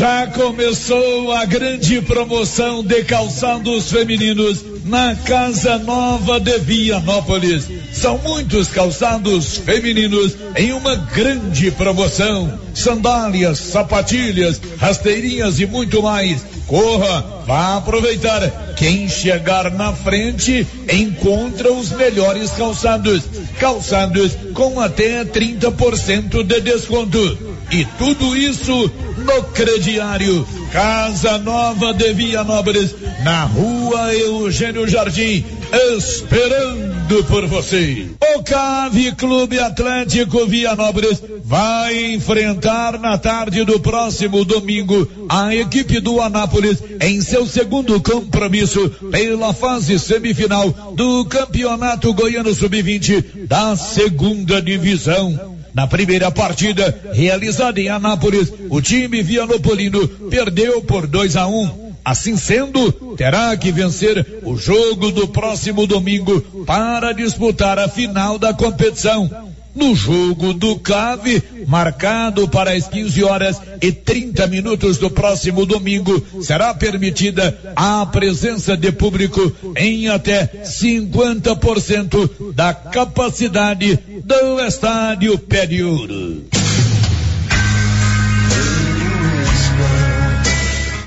Já começou a grande promoção de calçados femininos na Casa Nova de Vianópolis. São muitos calçados femininos em uma grande promoção. Sandálias, sapatilhas, rasteirinhas e muito mais. Corra, vá aproveitar. Quem chegar na frente encontra os melhores calçados. Calçados com até 30% de desconto. E tudo isso no crediário. Casa Nova de Vianópolis, na rua Eugênio Jardim, esperando por você. O Cave Clube Atlético Vianópolis vai enfrentar na tarde do próximo domingo a equipe do Anápolis em seu segundo compromisso pela fase semifinal do Campeonato Goiano Sub-20 da segunda divisão. Na primeira partida, realizada em Anápolis, o time vianopolino perdeu por 2 a 1. Um. Assim sendo, terá que vencer o jogo do próximo domingo para disputar a final da competição. No jogo do CAV, marcado para as 15 horas e 30 minutos do próximo domingo, será permitida a presença de público em até 50% da capacidade do estádio Pé de Ouro.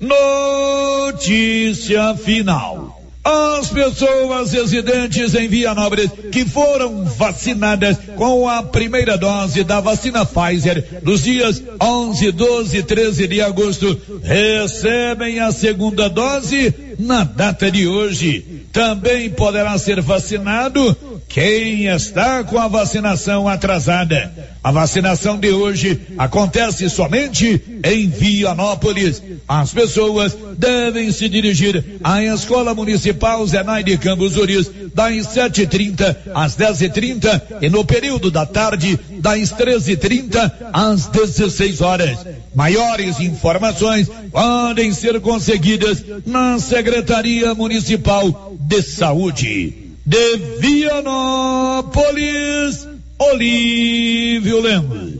Notícia final. As pessoas residentes em Vianópolis que foram vacinadas com a primeira dose da vacina Pfizer nos dias 11, 12 e 13 de agosto recebem a segunda dose na data de hoje. Também poderá ser vacinado quem está com a vacinação atrasada. A vacinação de hoje acontece somente em Vianópolis. As pessoas devem se dirigir à Escola Municipal Zenai de Campos Uris das 7h30 às 10h30 e, e no período da tarde das 13h30 às 16 horas. Maiores informações podem ser conseguidas na Secretaria Municipal de Saúde de Vianópolis, Olívio Lemos.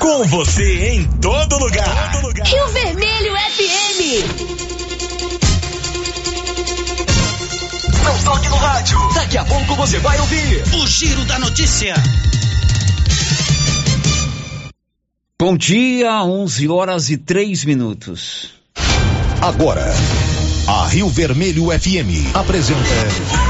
Com você em todo lugar. todo lugar. Rio Vermelho FM. Não toque no rádio. Daqui a pouco você vai ouvir o Giro da Notícia. Bom dia, 11 horas e 3 minutos. Agora, a Rio Vermelho FM apresenta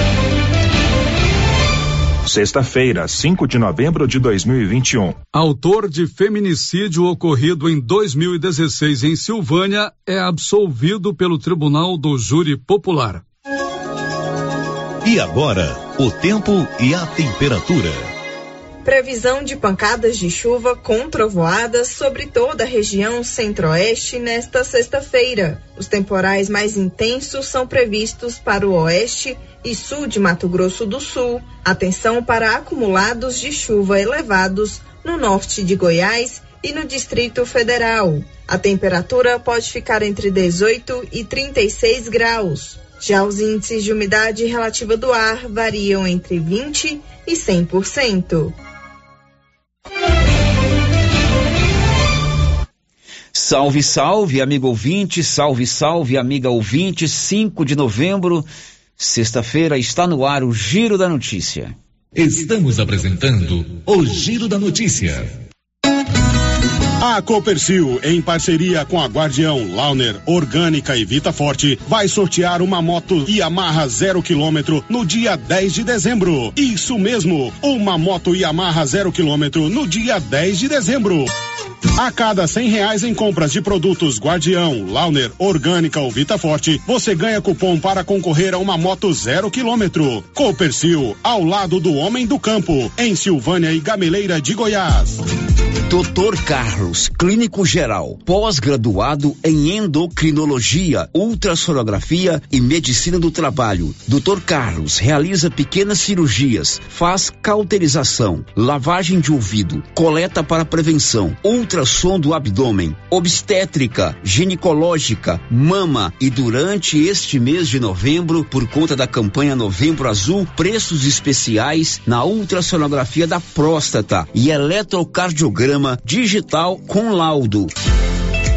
Sexta-feira, 5 de novembro de 2021. Autor de feminicídio ocorrido em 2016 em Silvânia é absolvido pelo Tribunal do Júri Popular. E agora, o tempo e a temperatura. Previsão de pancadas de chuva com trovoadas sobre toda a região centro-oeste nesta sexta-feira. Os temporais mais intensos são previstos para o oeste e sul de Mato Grosso do Sul. Atenção para acumulados de chuva elevados no norte de Goiás e no Distrito Federal. A temperatura pode ficar entre 18 e 36 graus. Já os índices de umidade relativa do ar variam entre 20 e 100%. Salve, salve, amigo ouvinte, salve, salve, amiga ouvinte, 5 de novembro, sexta-feira, está no ar o Giro da Notícia. Estamos apresentando o Giro da Notícia. A Copercil, em parceria com a Guardião, Launer, Orgânica e Vita Forte, vai sortear uma moto Yamaha zero quilômetro no dia 10 de dezembro. Isso mesmo, uma moto Yamaha zero quilômetro no dia 10 de dezembro. A cada cem reais em compras de produtos Guardião, Launer, Orgânica ou Vita Forte, você ganha cupom para concorrer a uma moto zero quilômetro. Copercil, ao lado do homem do campo, em Silvânia e Gameleira de Goiás. Doutor Carlos, clínico geral, pós-graduado em endocrinologia, ultrassonografia e medicina do trabalho. Doutor Carlos realiza pequenas cirurgias, faz cauterização, lavagem de ouvido, coleta para prevenção, ultrassom do abdômen, obstétrica, ginecológica, mama e durante este mês de novembro, por conta da campanha Novembro Azul, preços especiais na ultrassonografia da próstata e eletrocardiograma digital com laudo.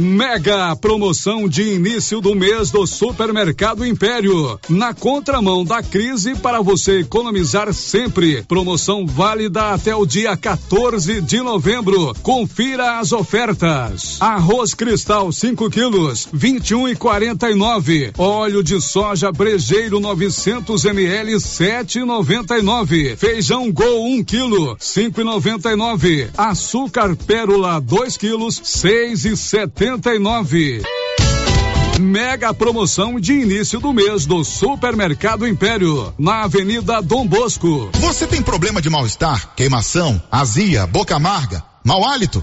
Mega promoção de início do mês do Supermercado Império. Na contramão da crise para você economizar sempre. Promoção válida até o dia 14 de novembro. Confira as ofertas. Arroz cristal 5 quilos, 21 e 49. Óleo de soja brejeiro 900 ml 7,99. Feijão Gol 1 um quilo 5,99. Açúcar pérola 2 quilos 6,70 99. Mega promoção de início do mês do Supermercado Império, na Avenida Dom Bosco. Você tem problema de mal-estar, queimação, azia, boca amarga, mau hálito?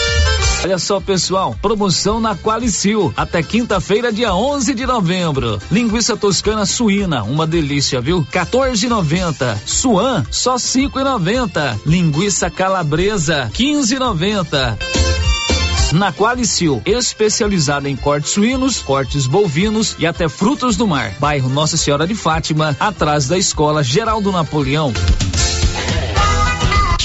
Olha só, pessoal, promoção na Qualicil até quinta-feira, dia 11 de novembro. Linguiça toscana suína, uma delícia, viu? 14,90. Suan, só 5,90. Linguiça calabresa, 15,90. Na Qualicil, especializada em cortes suínos, cortes bovinos e até frutos do mar. Bairro Nossa Senhora de Fátima, atrás da Escola Geraldo Napoleão.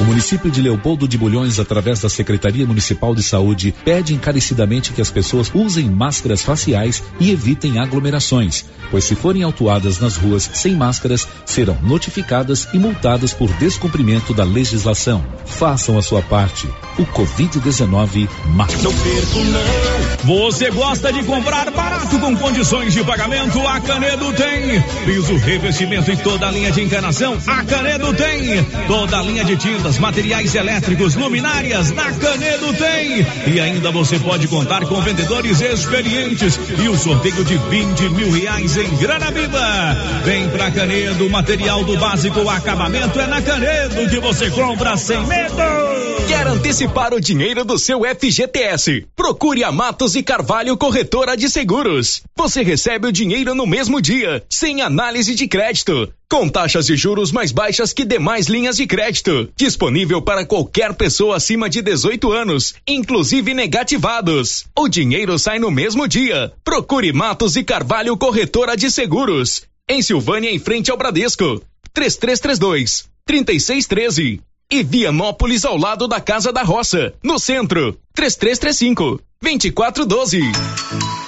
O município de Leopoldo de Bulhões, através da Secretaria Municipal de Saúde, pede encarecidamente que as pessoas usem máscaras faciais e evitem aglomerações, pois se forem autuadas nas ruas sem máscaras, serão notificadas e multadas por descumprimento da legislação. Façam a sua parte. O Covid-19 mata. Não perco, não. Você gosta de comprar barato com condições de pagamento? A Canedo tem. Piso, revestimento e toda a linha de encanação? A Canedo tem. Toda a linha de tinta materiais elétricos, luminárias, na Canedo tem. E ainda você pode contar com vendedores experientes e o sorteio de 20 mil reais em grana viva. Vem pra Canedo, material do básico acabamento é na Canedo que você compra sem medo. Quer antecipar o dinheiro do seu FGTS? Procure a Matos e Carvalho Corretora de Seguros. Você recebe o dinheiro no mesmo dia, sem análise de crédito com taxas de juros mais baixas que demais linhas de crédito. Disponível para qualquer pessoa acima de 18 anos, inclusive negativados. O dinheiro sai no mesmo dia. Procure Matos e Carvalho Corretora de Seguros. Em Silvânia, em frente ao Bradesco. 3332 3613. E Vianópolis ao lado da Casa da Roça, no centro. 3335 2412.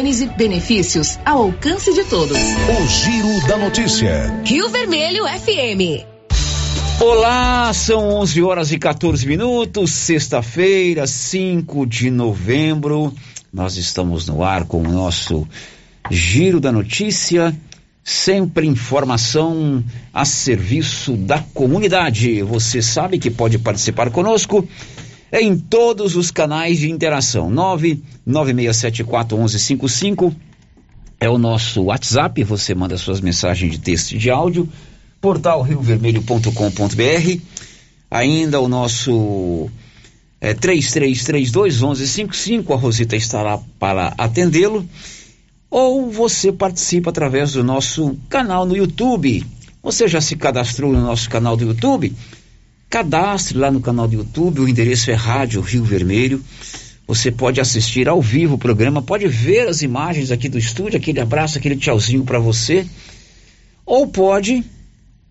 Benefícios ao alcance de todos. O Giro da Notícia. Rio Vermelho FM. Olá, são 11 horas e 14 minutos, sexta-feira, 5 de novembro. Nós estamos no ar com o nosso Giro da Notícia sempre informação a serviço da comunidade. Você sabe que pode participar conosco em todos os canais de interação. 996741155 é o nosso WhatsApp, você manda suas mensagens de texto e de áudio. Portal riovermelho.com.br. Ainda o nosso é, 33321155, a Rosita estará para atendê-lo ou você participa através do nosso canal no YouTube. Você já se cadastrou no nosso canal do YouTube? Cadastre lá no canal do YouTube, o endereço é Rádio Rio Vermelho. Você pode assistir ao vivo o programa, pode ver as imagens aqui do estúdio, aquele abraço, aquele tchauzinho para você. Ou pode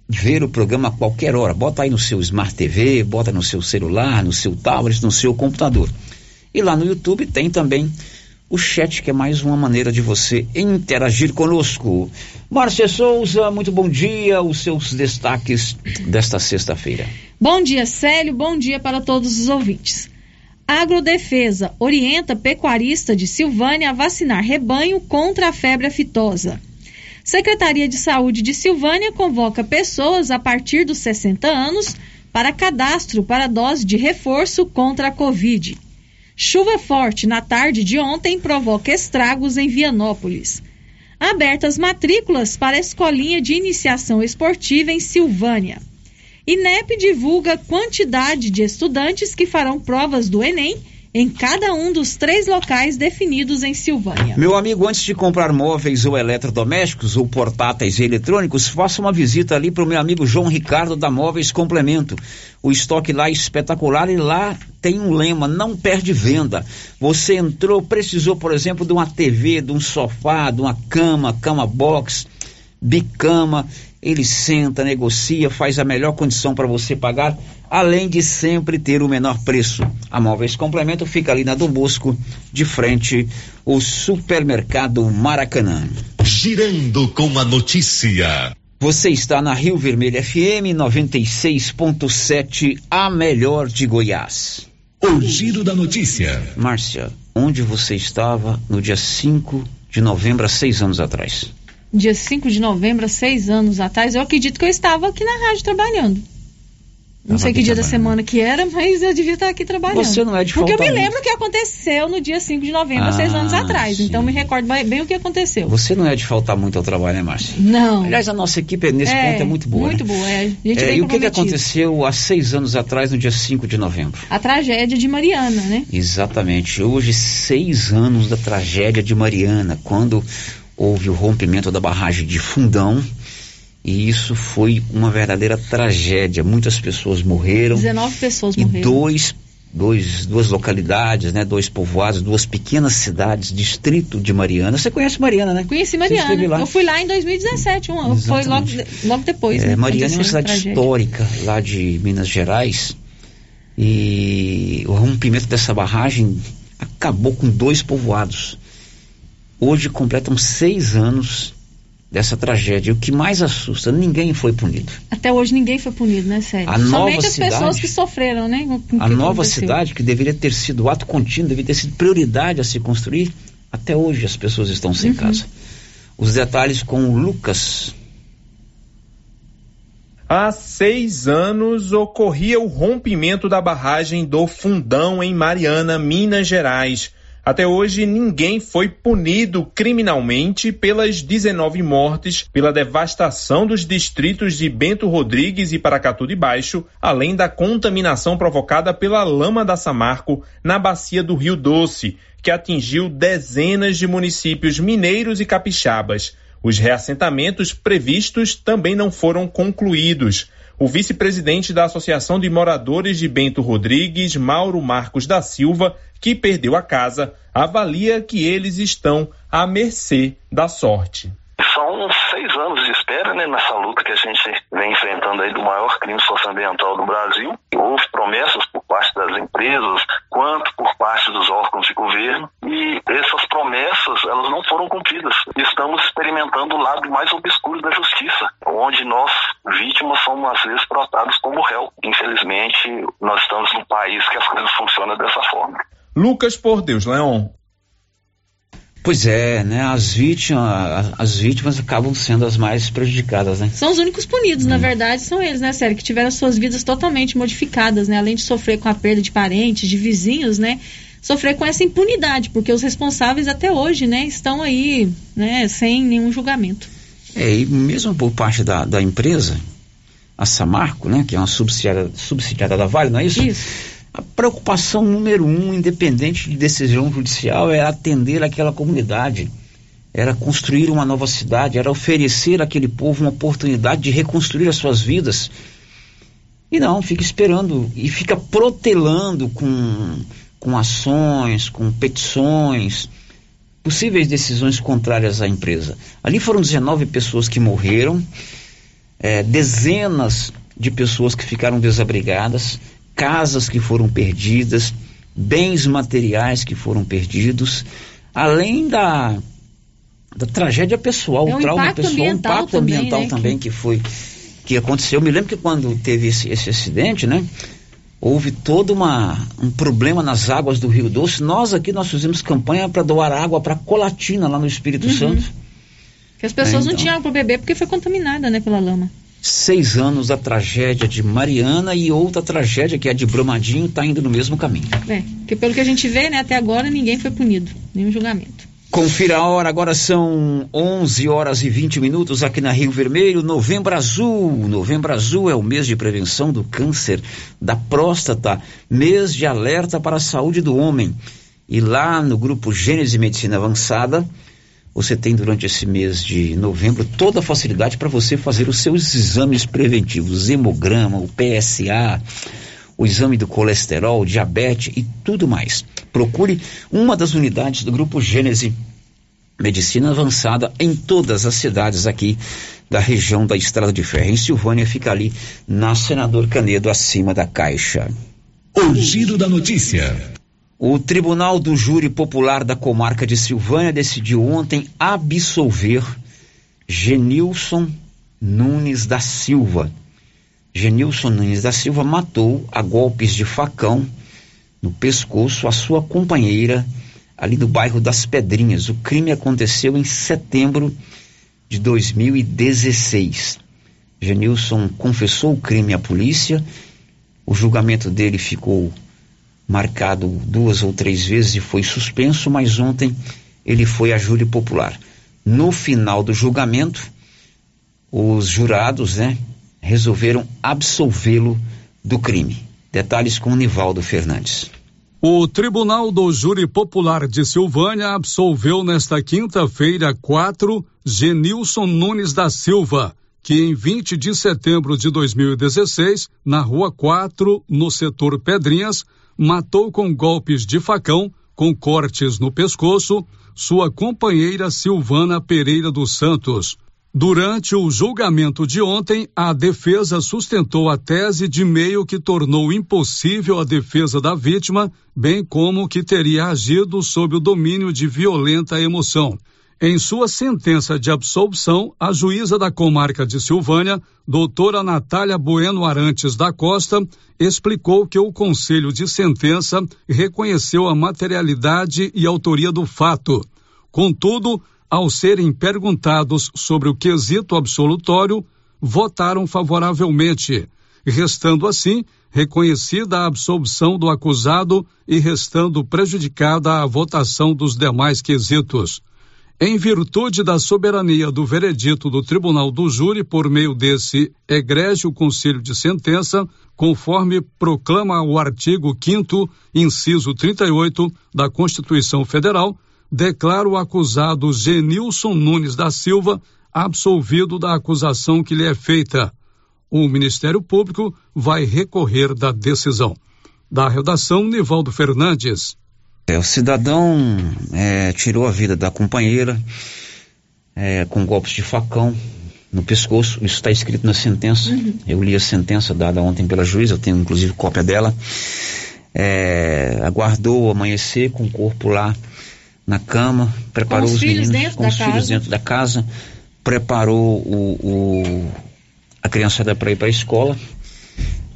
ver o programa a qualquer hora. Bota aí no seu Smart TV, bota no seu celular, no seu tablet, no seu computador. E lá no YouTube tem também o chat, que é mais uma maneira de você interagir conosco. Márcia Souza, muito bom dia. Os seus destaques desta sexta-feira. Bom dia, Célio. Bom dia para todos os ouvintes. Agrodefesa orienta pecuarista de Silvânia a vacinar rebanho contra a febre aftosa. Secretaria de Saúde de Silvânia convoca pessoas a partir dos 60 anos para cadastro para dose de reforço contra a Covid. Chuva forte na tarde de ontem provoca estragos em Vianópolis. Abertas matrículas para a escolinha de iniciação esportiva em Silvânia. INEP divulga quantidade de estudantes que farão provas do Enem em cada um dos três locais definidos em Silvânia. Meu amigo, antes de comprar móveis ou eletrodomésticos ou portáteis e eletrônicos, faça uma visita ali para o meu amigo João Ricardo da Móveis Complemento. O estoque lá é espetacular e lá tem um lema, não perde venda. Você entrou, precisou, por exemplo, de uma TV, de um sofá, de uma cama, cama box, bicama ele senta, negocia, faz a melhor condição para você pagar, além de sempre ter o menor preço. A Móveis Complemento fica ali na Dom Bosco, de frente o supermercado Maracanã. Girando com a notícia. Você está na Rio Vermelho FM 96.7, a melhor de Goiás. O giro da notícia. Márcia, onde você estava no dia 5 de novembro, há seis anos atrás? Dia 5 de novembro, há seis anos atrás, eu acredito que eu estava aqui na rádio trabalhando. Não sei que dia da semana que era, mas eu devia estar aqui trabalhando. Você não é de Porque eu me lembro que aconteceu no dia 5 de novembro, Ah, seis anos atrás. sim. Então me recordo bem, o que aconteceu. Você não é de faltar muito ao trabalho, né, Márcia? Não. Aliás, a nossa equipe nesse É, ponto é muito boa. Muito né? boa, é. A gente É, e o que, que aconteceu há seis anos atrás, no dia 5 de novembro? A tragédia de Mariana, né? Exatamente. Hoje, seis anos da tragédia de Mariana, quando houve o rompimento da barragem de Fundão. E isso foi uma verdadeira tragédia. Muitas pessoas morreram. 19 pessoas e morreram. dois, dois, duas localidades, né? Dois povoados, duas pequenas cidades, distrito de Mariana. Você conhece Mariana, né? Conheci Mariana. Eu fui lá em 2017, um, foi logo, logo depois. É, né, Mariana é uma cidade tragédia. histórica lá de Minas Gerais e o rompimento dessa barragem acabou com dois povoados. Hoje completam seis anos dessa tragédia. O que mais assusta, ninguém foi punido. Até hoje ninguém foi punido, né, Sérgio? A nova Somente as pessoas cidade- que sofreram, né? A que nova aconteceu. cidade, que deveria ter sido ato contínuo, deveria ter sido prioridade a se construir, até hoje as pessoas estão Uhum. sem casa. Os detalhes com o Lucas. Há seis anos ocorria o rompimento da barragem do Fundão em Mariana, Minas Gerais. Até hoje, ninguém foi punido criminalmente pelas 19 mortes, pela devastação dos distritos de Bento Rodrigues e Paracatu de Baixo, além da contaminação provocada pela lama da Samarco na bacia do Rio Doce, que atingiu dezenas de municípios mineiros e capixabas. Os reassentamentos previstos também não foram concluídos. O vice-presidente da Associação de Moradores de Bento Rodrigues, Mauro Marcos da Silva, que perdeu a casa, avalia que eles estão à mercê da sorte. São seis espera né, nessa luta que a gente vem enfrentando aí do maior crime socioambiental do Brasil. Houve promessas por parte das empresas, quanto por parte dos órgãos de governo, e essas promessas elas não foram cumpridas. Estamos experimentando o lado mais obscuro da justiça, onde nós, vítimas, somos às vezes tratados como réu. Infelizmente, nós estamos num país que as coisas funcionam dessa forma. Lucas por Deus, Leon. Pois é, né? As vítimas, as vítimas acabam sendo as mais prejudicadas, né? São os únicos punidos, Hum. na verdade, são eles, né, Sérgio? Que tiveram suas vidas totalmente modificadas, né? Além de sofrer com a perda de parentes, de vizinhos, né? Sofrer com essa impunidade, porque os responsáveis até hoje, né, estão aí, né, sem nenhum julgamento. É, e mesmo por parte da, da empresa, a Samarco, né, que é uma subsidiária, subsidiária da Vale, não é isso? Isso. A preocupação número um, independente de decisão judicial, é atender aquela comunidade. Era construir uma nova cidade, era oferecer àquele povo uma oportunidade de reconstruir as suas vidas. E não, fica esperando e fica protelando com, com ações, com petições, possíveis decisões contrárias à empresa. Ali foram 19 pessoas que morreram é, dezenas de pessoas que ficaram desabrigadas, casas que foram perdidas, bens materiais que foram perdidos, além da, da tragédia pessoal, É o um trauma impacto pessoal, o impacto também, ambiental né, também que foi que aconteceu. Eu me lembro que quando teve esse, esse acidente, né? Houve todo uma, um problema nas águas do Rio Doce. Nós aqui nós fizemos campanha para doar água para Colatina lá no Espírito Uhum. Santo. Que as pessoas É, não então. tinham água para beber porque foi contaminada, né, pela lama. Seis anos da tragédia de Mariana e outra tragédia que é a de Brumadinho está indo no mesmo caminho. É, porque pelo que a gente vê, né, até agora ninguém foi punido, nenhum julgamento. Confira a hora, agora são 11 horas e 20 minutos aqui na Rio Vermelho, Novembro Azul. Novembro Azul é o mês de prevenção do câncer da próstata, mês de alerta para a saúde do homem. E lá no grupo Gênese Medicina Avançada, você tem durante esse mês de novembro toda a facilidade para você fazer os seus exames preventivos, hemograma, o PSA, o exame do colesterol, diabetes e tudo mais. Procure uma das unidades do Grupo Gênese Medicina Avançada em todas as cidades aqui da região da Estrada de Ferro. Em Silvânia fica ali na Senador Canedo, acima da Caixa. O giro da notícia. O Tribunal do Júri Popular da Comarca de Silvânia decidiu ontem absolver Genilson Nunes da Silva. Genilson Nunes da Silva matou a golpes de facão no pescoço a sua companheira ali no bairro das Pedrinhas. O crime aconteceu em setembro de 2016. Genilson confessou o crime à polícia. O julgamento dele ficou marcado duas ou três vezes e foi suspenso, mas ontem ele foi a júri popular. No final do julgamento, os jurados, né, resolveram absolvê-lo do crime. Detalhes com Nivaldo Fernandes. O Tribunal do Júri Popular de Silvânia absolveu nesta quinta-feira quatro Genilson Nunes da Silva, que em 20 de setembro de 2016, na Rua 4, no setor Pedrinhas, matou com golpes de facão, com cortes no pescoço, sua companheira Silvana Pereira dos Santos. Durante o julgamento de ontem, a defesa sustentou a tese de meio que tornou impossível a defesa da vítima, bem como que teria agido sob o domínio de violenta emoção. Em sua sentença de absolvição, a juíza da comarca de Silvânia, doutora Natália Bueno Arantes da Costa, explicou que o conselho de sentença reconheceu a materialidade e autoria do fato. Contudo, ao serem perguntados sobre o quesito absolutório, votaram favoravelmente, restando assim reconhecida a absolvição do acusado e restando prejudicada a votação dos demais quesitos. Em virtude da soberania do veredito do Tribunal do Júri por meio desse egrégio conselho de sentença, conforme proclama o artigo 5 inciso 38 da Constituição Federal, declara o acusado Genilson Nunes da Silva absolvido da acusação que lhe é feita. O Ministério Público vai recorrer da decisão. Da redação, Nivaldo Fernandes. É, o cidadão é, tirou a vida da companheira é, com golpes de facão no pescoço. Isso está escrito na sentença. Uhum. Eu li a sentença dada ontem pela juíza, eu tenho inclusive cópia dela. É, aguardou o amanhecer com o corpo lá na cama, preparou Com os os, filhos meninos dentro com da os filhos casa. dentro da casa, preparou o, o- a criançada para ir para a escola,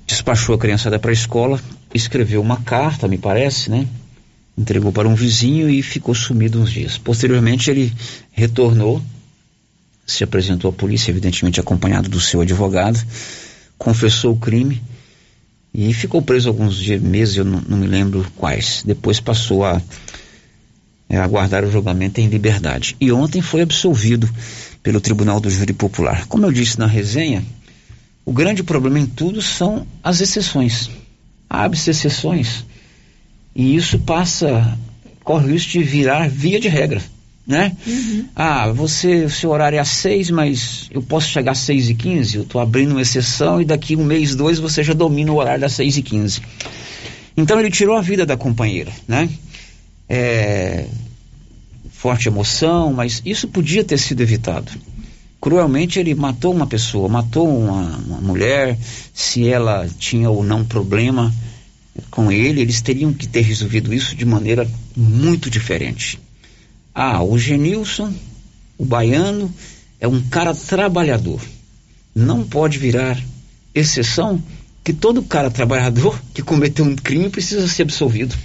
despachou a criançada para a escola, escreveu uma carta, me parece, né? Entregou para um vizinho e ficou sumido uns dias. Posteriormente ele retornou, se apresentou à polícia, evidentemente acompanhado do seu advogado, confessou o crime e ficou preso alguns dias, meses, eu não, não me lembro quais. Depois passou a é, aguardar o julgamento em liberdade. E ontem foi absolvido pelo Tribunal do Júri Popular. Como eu disse na resenha, o grande problema em tudo são as exceções. Abre-se exceções e isso passa, corre o risco de virar via de regra, né? Ah, você, o seu horário é às seis, mas eu posso chegar às seis e quinze, eu estou abrindo uma exceção e daqui um mês, dois, você já domina o horário das seis e quinze. Então ele tirou a vida da companheira, né? É, forte emoção, mas isso podia ter sido evitado. cruelmente ele matou uma pessoa, matou uma, uma mulher, se ela tinha ou não problema com ele, eles teriam que ter resolvido isso de maneira muito diferente. Ah, o Genilson, o baiano, é um cara trabalhador. Não pode virar exceção que todo cara trabalhador que cometeu um crime precisa ser absolvido.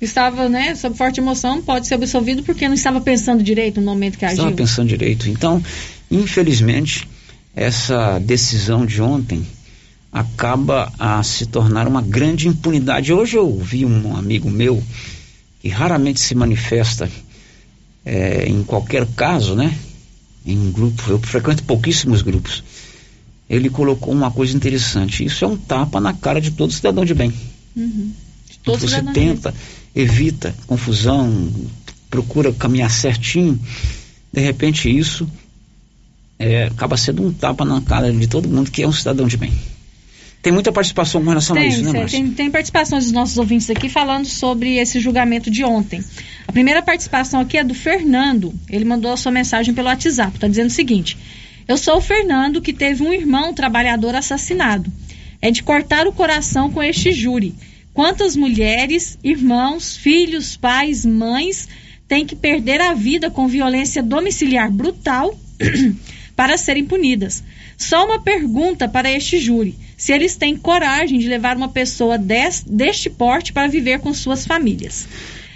Estava, né, sob forte emoção, pode ser absolvido porque não estava pensando direito no momento que agiu. Estava pensando direito. Então, infelizmente, essa decisão de ontem acaba a se tornar uma grande impunidade. Hoje eu vi um amigo meu que raramente se manifesta é, em qualquer caso, né? Em um grupo, eu frequento pouquíssimos grupos. Ele colocou uma coisa interessante. Isso é um tapa na cara de todo cidadão de bem. Uhum. De todo Você tenta, evita confusão, procura caminhar certinho. De repente isso é, acaba sendo um tapa na cara de todo mundo que é um cidadão de bem. Tem muita participação com relação tem, a isso, né, Márcia? Tem, tem participações dos nossos ouvintes aqui falando sobre esse julgamento de ontem. A primeira participação aqui é do Fernando. Ele mandou a sua mensagem pelo WhatsApp. Está dizendo o seguinte: Eu sou o Fernando que teve um irmão trabalhador assassinado. É de cortar o coração com este júri. Quantas mulheres, irmãos, filhos, pais, mães têm que perder a vida com violência domiciliar brutal para serem punidas? Só uma pergunta para este júri: se eles têm coragem de levar uma pessoa des, deste porte para viver com suas famílias.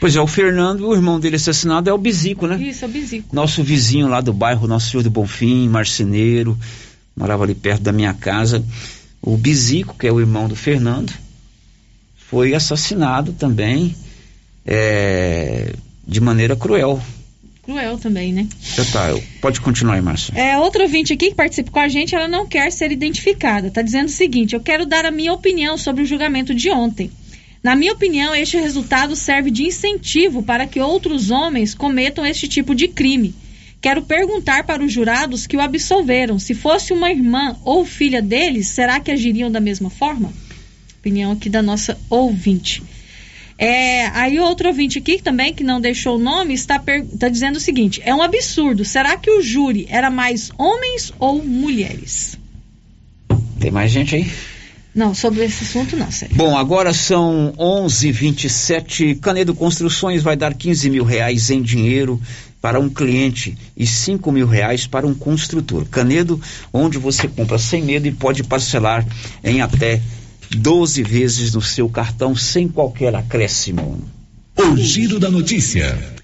Pois é, o Fernando, o irmão dele assassinado é o Bizico, né? Isso, é o Bizico. Nosso vizinho lá do bairro Nosso Senhor do Bonfim, marceneiro, morava ali perto da minha casa. O Bizico, que é o irmão do Fernando, foi assassinado também é, de maneira cruel. Cruel também, né? Já tá, pode continuar aí, Márcia. É, outro ouvinte aqui que participa com a gente, ela não quer ser identificada. Tá dizendo o seguinte: eu quero dar a minha opinião sobre o julgamento de ontem. Na minha opinião, este resultado serve de incentivo para que outros homens cometam este tipo de crime. Quero perguntar para os jurados que o absolveram: se fosse uma irmã ou filha deles, será que agiriam da mesma forma? Opinião aqui da nossa ouvinte. É, aí outro ouvinte aqui também, que não deixou o nome, está, está dizendo o seguinte: é um absurdo. Será que o júri era mais homens ou mulheres? Tem mais gente aí? Não, sobre esse assunto não, sério. Bom, agora são 11:27. Canedo Construções vai dar 15 mil reais em dinheiro para um cliente e 5 mil reais para um construtor. Canedo, onde você compra sem medo e pode parcelar em até 12 vezes no seu cartão sem qualquer acréscimo. O giro da notícia.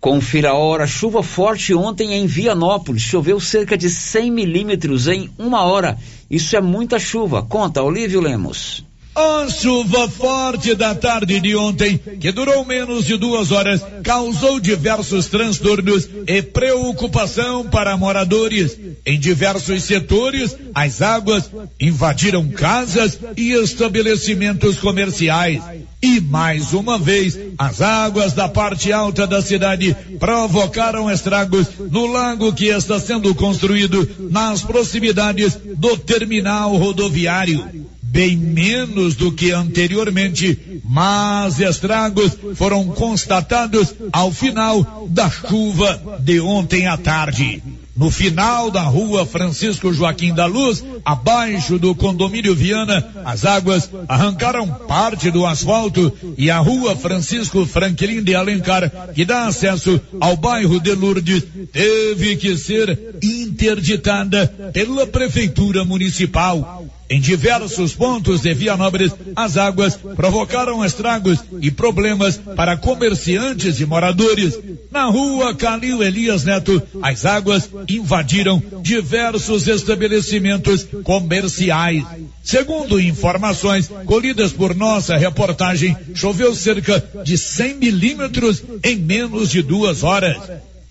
Confira a hora. Chuva forte ontem em Vianópolis. Choveu cerca de 100 milímetros em uma hora. Isso é muita chuva. Conta, Olívio Lemos. A chuva forte da tarde de ontem, que durou menos de duas horas, causou diversos transtornos e preocupação para moradores. Em diversos setores, as águas invadiram casas e estabelecimentos comerciais. E mais uma vez, as águas da parte alta da cidade provocaram estragos no lago que está sendo construído nas proximidades do terminal rodoviário bem menos do que anteriormente, mas estragos foram constatados ao final da chuva de ontem à tarde. No final da rua Francisco Joaquim da Luz, abaixo do condomínio Viana, as águas arrancaram parte do asfalto e a rua Francisco Franklin de Alencar, que dá acesso ao bairro de Lourdes, teve que ser interditada pela Prefeitura Municipal. Em diversos pontos de Vianópolis, as águas provocaram estragos e problemas para comerciantes e moradores. Na rua Calil Elias Neto, as águas invadiram diversos estabelecimentos comerciais. Segundo informações colhidas por nossa reportagem, choveu cerca de 100 milímetros em menos de duas horas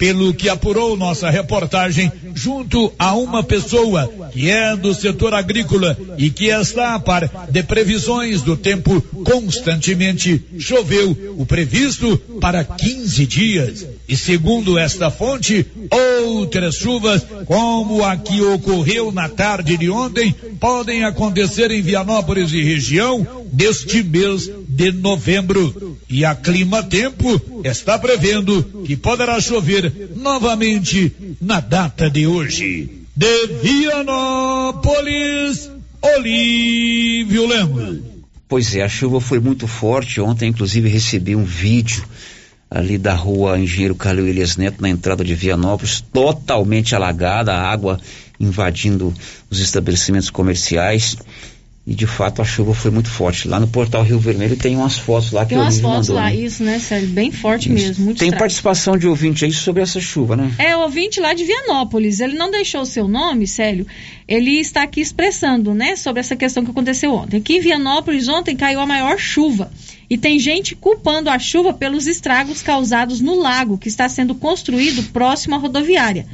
pelo que apurou nossa reportagem, junto a uma pessoa que é do setor agrícola e que está a par de previsões do tempo constantemente choveu o previsto para 15 dias. E segundo esta fonte, outras chuvas, como a que ocorreu na tarde de ontem, podem acontecer em Vianópolis e região deste mês de novembro. E a Clima Tempo está prevendo que poderá chover novamente na data de hoje. de Vianópolis, Olívio Lemos. Pois é, a chuva foi muito forte. Ontem, inclusive, recebi um vídeo ali da rua Engenheiro Calil Elias Neto, na entrada de Vianópolis, totalmente alagada, a água invadindo os estabelecimentos comerciais. E de fato a chuva foi muito forte. Lá no portal Rio Vermelho tem umas fotos lá Tem que umas Olívio fotos mandou, lá, né? isso, né, Sérgio? Bem forte mesmo, muito Tem participação de ouvinte aí sobre essa chuva, né? É, o ouvinte lá de Vianópolis, ele não deixou o seu nome, Célio, ele está aqui expressando, né, sobre essa questão que aconteceu ontem. Aqui em Vianópolis, ontem caiu a maior chuva. E tem gente culpando a chuva pelos estragos causados no lago, que está sendo construído próximo à rodoviária.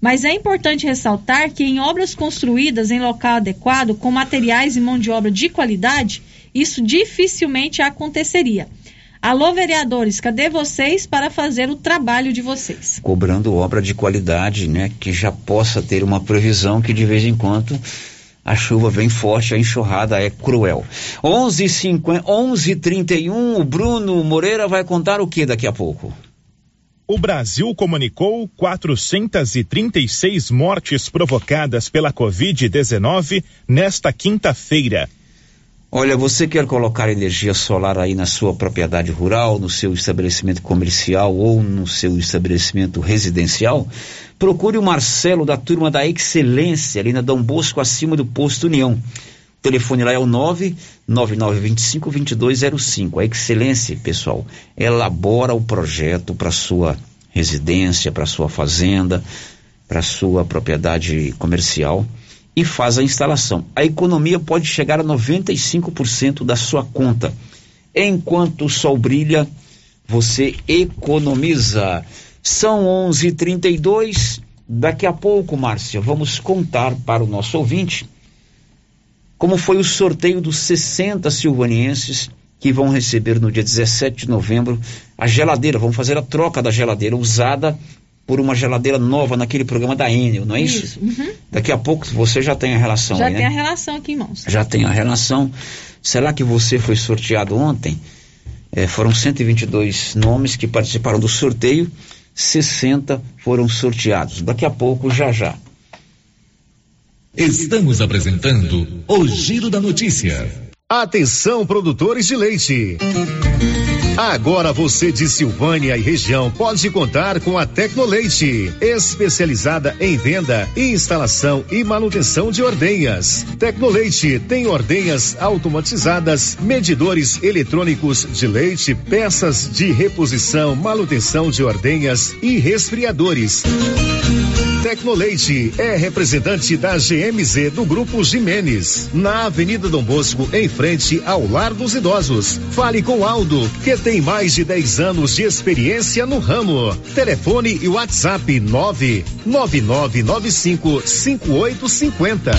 Mas é importante ressaltar que em obras construídas em local adequado, com materiais e mão de obra de qualidade, isso dificilmente aconteceria. Alô, vereadores, cadê vocês para fazer o trabalho de vocês? Cobrando obra de qualidade, né? Que já possa ter uma previsão que de vez em quando a chuva vem forte, a enxurrada é cruel. 11:50, 11:31, o Bruno Moreira vai contar o que daqui a pouco? O Brasil comunicou 436 mortes provocadas pela Covid-19 nesta quinta-feira. Olha, você quer colocar energia solar aí na sua propriedade rural, no seu estabelecimento comercial ou no seu estabelecimento residencial? Procure o Marcelo da turma da Excelência, ali na Dom Bosco, acima do posto União. Telefone lá é o 99925-2205. A Excelência, pessoal, elabora o projeto para sua residência, para sua fazenda, para sua propriedade comercial e faz a instalação. A economia pode chegar a 95% da sua conta. Enquanto o sol brilha, você economiza. São 11:32. Daqui a pouco, Márcia, vamos contar para o nosso ouvinte como foi o sorteio dos 60 silvanienses que vão receber no dia 17 de novembro a geladeira. Vamos fazer a troca da geladeira usada por uma geladeira nova naquele programa da Enel, não é isso? Uhum. Daqui a pouco você já tem a relação Já aí, tem a né? relação aqui em mãos. Já tem a relação. Será que você foi sorteado ontem? É, foram 122 nomes que participaram do sorteio, 60 foram sorteados. Daqui a pouco, já já. Estamos apresentando o Giro da Notícia. Atenção, produtores de leite. Agora você de Silvânia e região pode contar com a Tecnoleite, especializada em venda, instalação e manutenção de ordenhas. Tecnoleite tem ordenhas automatizadas, medidores eletrônicos de leite, peças de reposição, manutenção de ordenhas e resfriadores. Tecnoleite é representante da GMZ do Grupo Jimenez, na Avenida Dom Bosco, em frente ao Lar dos Idosos. Fale com Aldo, que tem mais de 10 anos de experiência no ramo. Telefone e WhatsApp 999955850.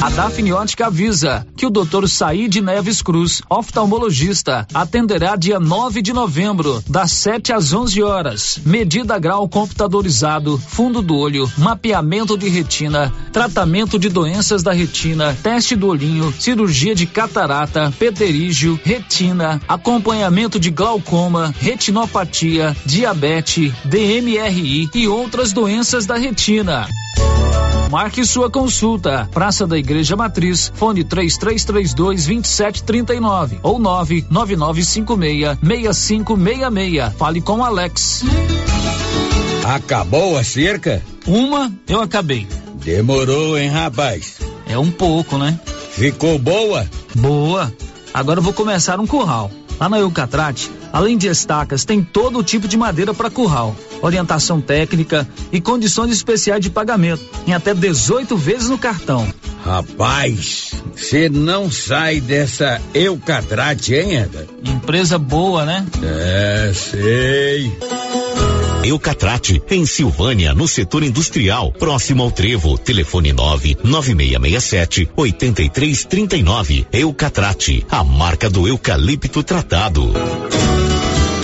A Dafniótica avisa que o Dr. Said Neves Cruz, oftalmologista, atenderá dia 9 de novembro, das 7 às 11 horas. Medida grau computadorizado, fundo do olho, mapeamento de retina, tratamento de doenças da retina, teste do olhinho, cirurgia de catarata, pterígio, retina, acompanhamento de glaucoma, retinopatia, diabetes, DMRI e outras doenças da retina. Marque sua consulta. Praça da Igreja Matriz, fone 3332 2739 ou 99956 6566. Fale com Alex. Acabou a cerca? Uma eu acabei. Demorou, hein, rapaz? É um pouco, né? Ficou boa? Boa. Agora eu vou começar um curral. Lá na Eucatrate, além de estacas, tem todo tipo de madeira para curral, orientação técnica e condições especiais de pagamento, em até 18 vezes no cartão. Rapaz, você não sai dessa Eucatrate, hein, Eda? Empresa boa, né? É, sei. Eucatrate, em Silvânia, no setor industrial, próximo ao Trevo. Telefone 99667 8339. Eucatrate, a marca do eucalipto tratado.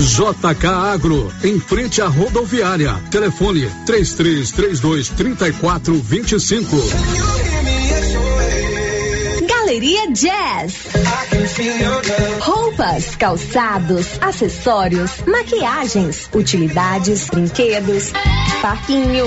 JK Agro, em frente à rodoviária. Telefone 3332 3425. Galeria Jazz. Roupas, calçados, acessórios, maquiagens, utilidades, brinquedos, parquinho.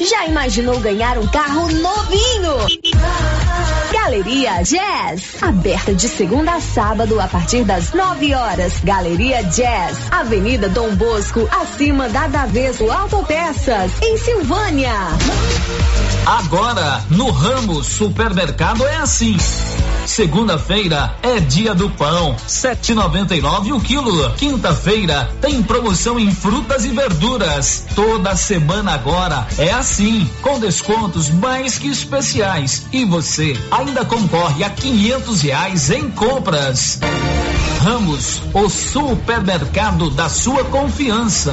Já imaginou ganhar um carro novinho? Galeria Jazz, aberta de segunda a sábado a partir das 9 horas. Galeria Jazz, Avenida Dom Bosco, acima da Daveso Autopeças, em Silvânia. Agora, no ramo supermercado é assim. Segunda-feira é dia do pão, 7,99 o quilo. Quinta-feira tem promoção em frutas e verduras. Toda semana agora é assim, com descontos mais que especiais. E você ainda concorre a 500 reais em compras. Ramos, o supermercado da sua confiança.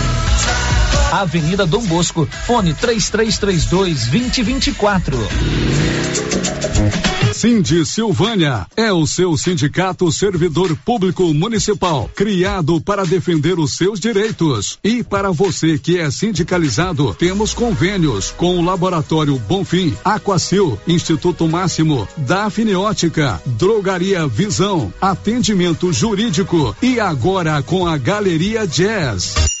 Avenida Dom Bosco, fone 3332 2024. Cindy Silvânia é o seu sindicato servidor público municipal, criado para defender os seus direitos. E para você que é sindicalizado, temos convênios com o Laboratório Bonfim, Aquacil, Instituto Máximo, Dafniótica, Drogaria Visão, Atendimento Jurídico e agora com a Galeria Jazz.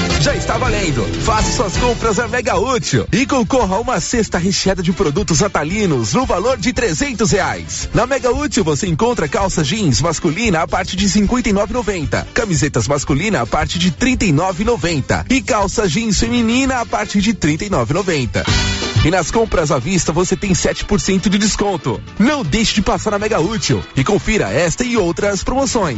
Já está valendo. Faça suas compras a Mega Útil e concorra a uma cesta recheada de produtos atalinos no valor de trezentos reais. Na Mega Útil você encontra calça jeans masculina a partir de cinquenta e camisetas masculina a partir de trinta e e calça jeans feminina a partir de trinta e. E nas compras à vista você tem 7% de desconto. Não deixe de passar na Mega Útil e confira esta e outras promoções.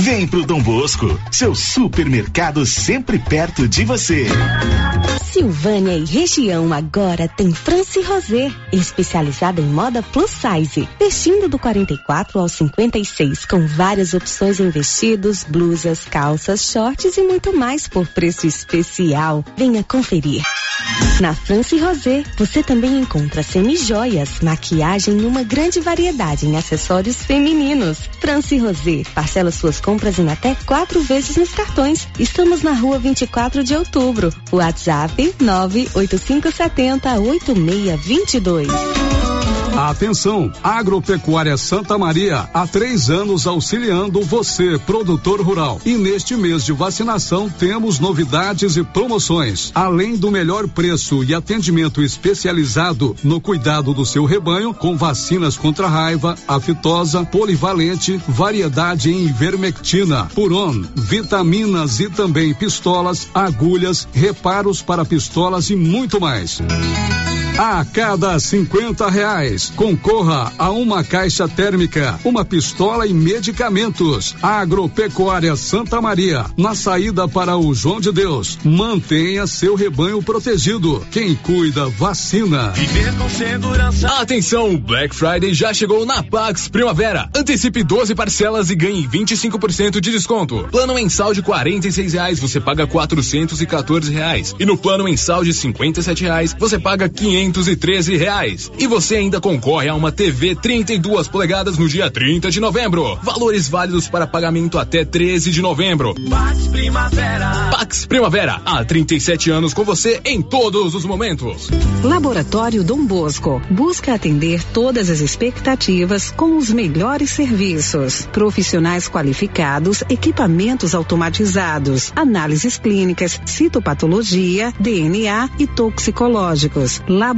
Vem pro Dom Bosco, seu supermercado sempre perto de você. Silvânia e região agora tem France Rosé, especializada em moda plus size, vestindo do 44 ao 56, com várias opções em vestidos, blusas, calças, shorts e muito mais por preço especial. Venha conferir. Na France Rosé, você também encontra semi-joias, maquiagem e uma grande variedade em acessórios femininos. France Rosé, parcela suas compras em até quatro vezes nos cartões. Estamos na rua 24 de outubro. WhatsApp 98570 8622. Atenção, Agropecuária Santa Maria, há três anos auxiliando você, produtor rural. E neste mês de vacinação temos novidades e promoções. Além do melhor preço e atendimento especializado no cuidado do seu rebanho, com vacinas contra raiva, aftosa, polivalente, variedade em ivermectina, puron, vitaminas e também pistolas, agulhas, reparos para pistolas e muito mais. A cada 50 reais, concorra a uma caixa térmica, uma pistola e medicamentos. Agropecuária Santa Maria, na saída para o João de Deus. Mantenha seu rebanho protegido. Quem cuida, vacina. Viver com segurança. Atenção, Black Friday já chegou na Pax Primavera. Antecipe 12 parcelas e ganhe 25% de desconto. Plano mensal de 46 reais, você paga 414 reais. E no plano mensal de 57 reais, você paga 500 513 reais. E você ainda concorre a uma TV 32 polegadas no dia 30 de novembro. Valores válidos para pagamento até 13 de novembro. Pax Primavera. Pax Primavera, há 37 anos com você em todos os momentos. Laboratório Dom Bosco busca atender todas as expectativas com os melhores serviços. Profissionais qualificados, equipamentos automatizados, análises clínicas, citopatologia, DNA e toxicológicos. Laboratório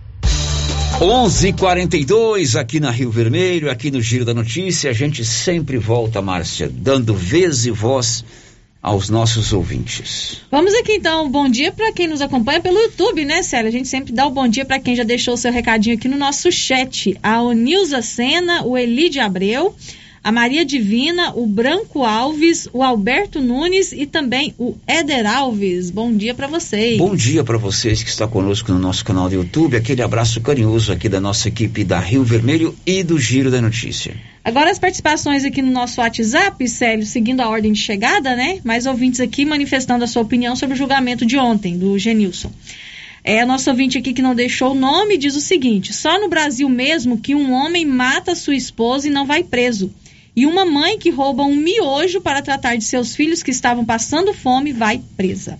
11:42 aqui na Rio Vermelho, aqui no Giro da Notícia, a gente sempre volta, Márcia, dando vez e voz aos nossos ouvintes. Vamos aqui então, bom dia para quem nos acompanha pelo YouTube, né, Célia? A gente sempre dá o bom dia para quem já deixou o seu recadinho aqui no nosso chat. A Onilza Sena, o Elide Abreu, a Maria Divina, o Branco Alves, o Alberto Nunes e também o Éder Alves. Bom dia para vocês. Bom dia para vocês que está conosco no nosso canal do YouTube. Aquele abraço carinhoso aqui da nossa equipe da Rio Vermelho e do Giro da Notícia. Agora as participações aqui no nosso WhatsApp, Célio, seguindo a ordem de chegada, né? Mais ouvintes aqui manifestando a sua opinião sobre o julgamento de ontem do Genilson. É, nosso ouvinte aqui que não deixou o nome diz o seguinte: só no Brasil mesmo que um homem mata sua esposa e não vai preso. E uma mãe que rouba um miojo para tratar de seus filhos que estavam passando fome vai presa.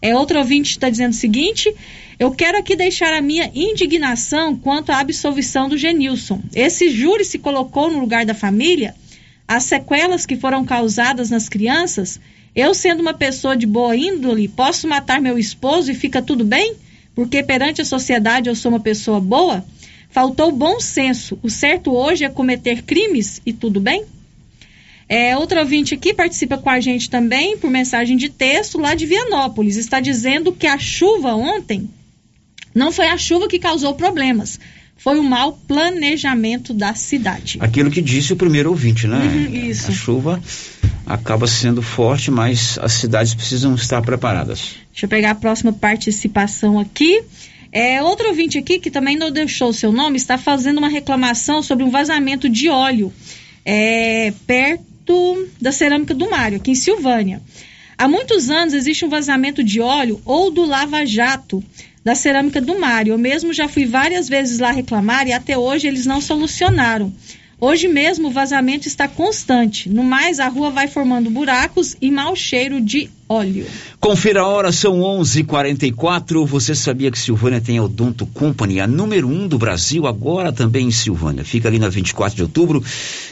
É, outro ouvinte está dizendo o seguinte: eu quero aqui deixar a minha indignação quanto à absolvição do Genilson. Esse júri se colocou no lugar da família. As sequelas que foram causadas nas crianças, eu sendo uma pessoa de boa índole, posso matar meu esposo e fica tudo bem? Porque perante a sociedade eu sou uma pessoa boa? Faltou bom senso. O certo hoje é cometer crimes e tudo bem? É, outro ouvinte aqui participa com a gente também por mensagem de texto lá de Vianópolis. Está dizendo que a chuva ontem não foi a chuva que causou problemas. Foi o mau planejamento da cidade. Aquilo que disse o primeiro ouvinte, né? Uhum, isso. A chuva acaba sendo forte, mas as cidades precisam estar preparadas. Deixa eu pegar a próxima participação aqui. É, outro ouvinte aqui, que também não deixou o seu nome, está fazendo uma reclamação sobre um vazamento de óleo é, perto da cerâmica do Mário, aqui em Silvânia. Há muitos anos existe um vazamento de óleo ou do lava-jato da cerâmica do mar. Eu mesmo já fui várias vezes lá reclamar e até hoje eles não solucionaram. Hoje mesmo o vazamento está constante. No mais, a rua vai formando buracos e mau cheiro de óleo. Confira a hora, são 11:44. Você sabia que Silvânia tem a Odonto Company, a número um do Brasil, agora também em Silvânia. Fica ali na 24 de outubro,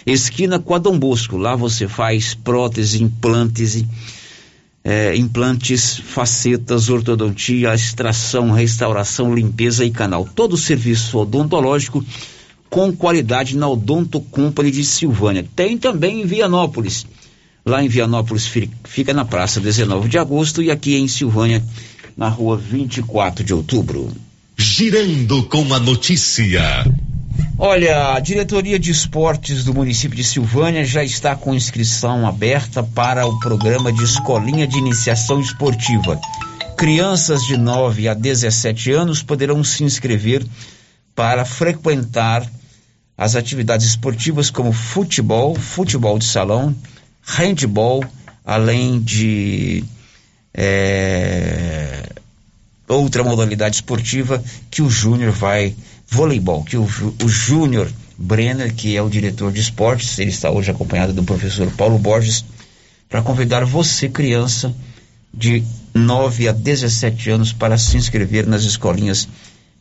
esquina com a Dom Bosco. Lá você faz prótese, implantes, é, implantes, facetas, ortodontia, extração, restauração, limpeza e canal. Todo o serviço odontológico com qualidade na Odonto Company de Silvânia. Tem também em Vianópolis. Lá em Vianópolis fica na praça 19 de agosto e aqui em Silvânia, na rua 24 de outubro. Girando com a notícia. Olha, a diretoria de esportes do município de Silvânia já está com inscrição aberta para o programa de escolinha de iniciação esportiva. Crianças de 9 a 17 anos poderão se inscrever para frequentar as atividades esportivas como futebol, futebol de salão, handball, além de é, outra modalidade esportiva que o Júnior vai, voleibol, que o, o Júnior Brenner, que é o diretor de esportes, ele está hoje acompanhado do professor Paulo Borges, para convidar você, criança de 9 a 17 anos, para se inscrever nas escolinhas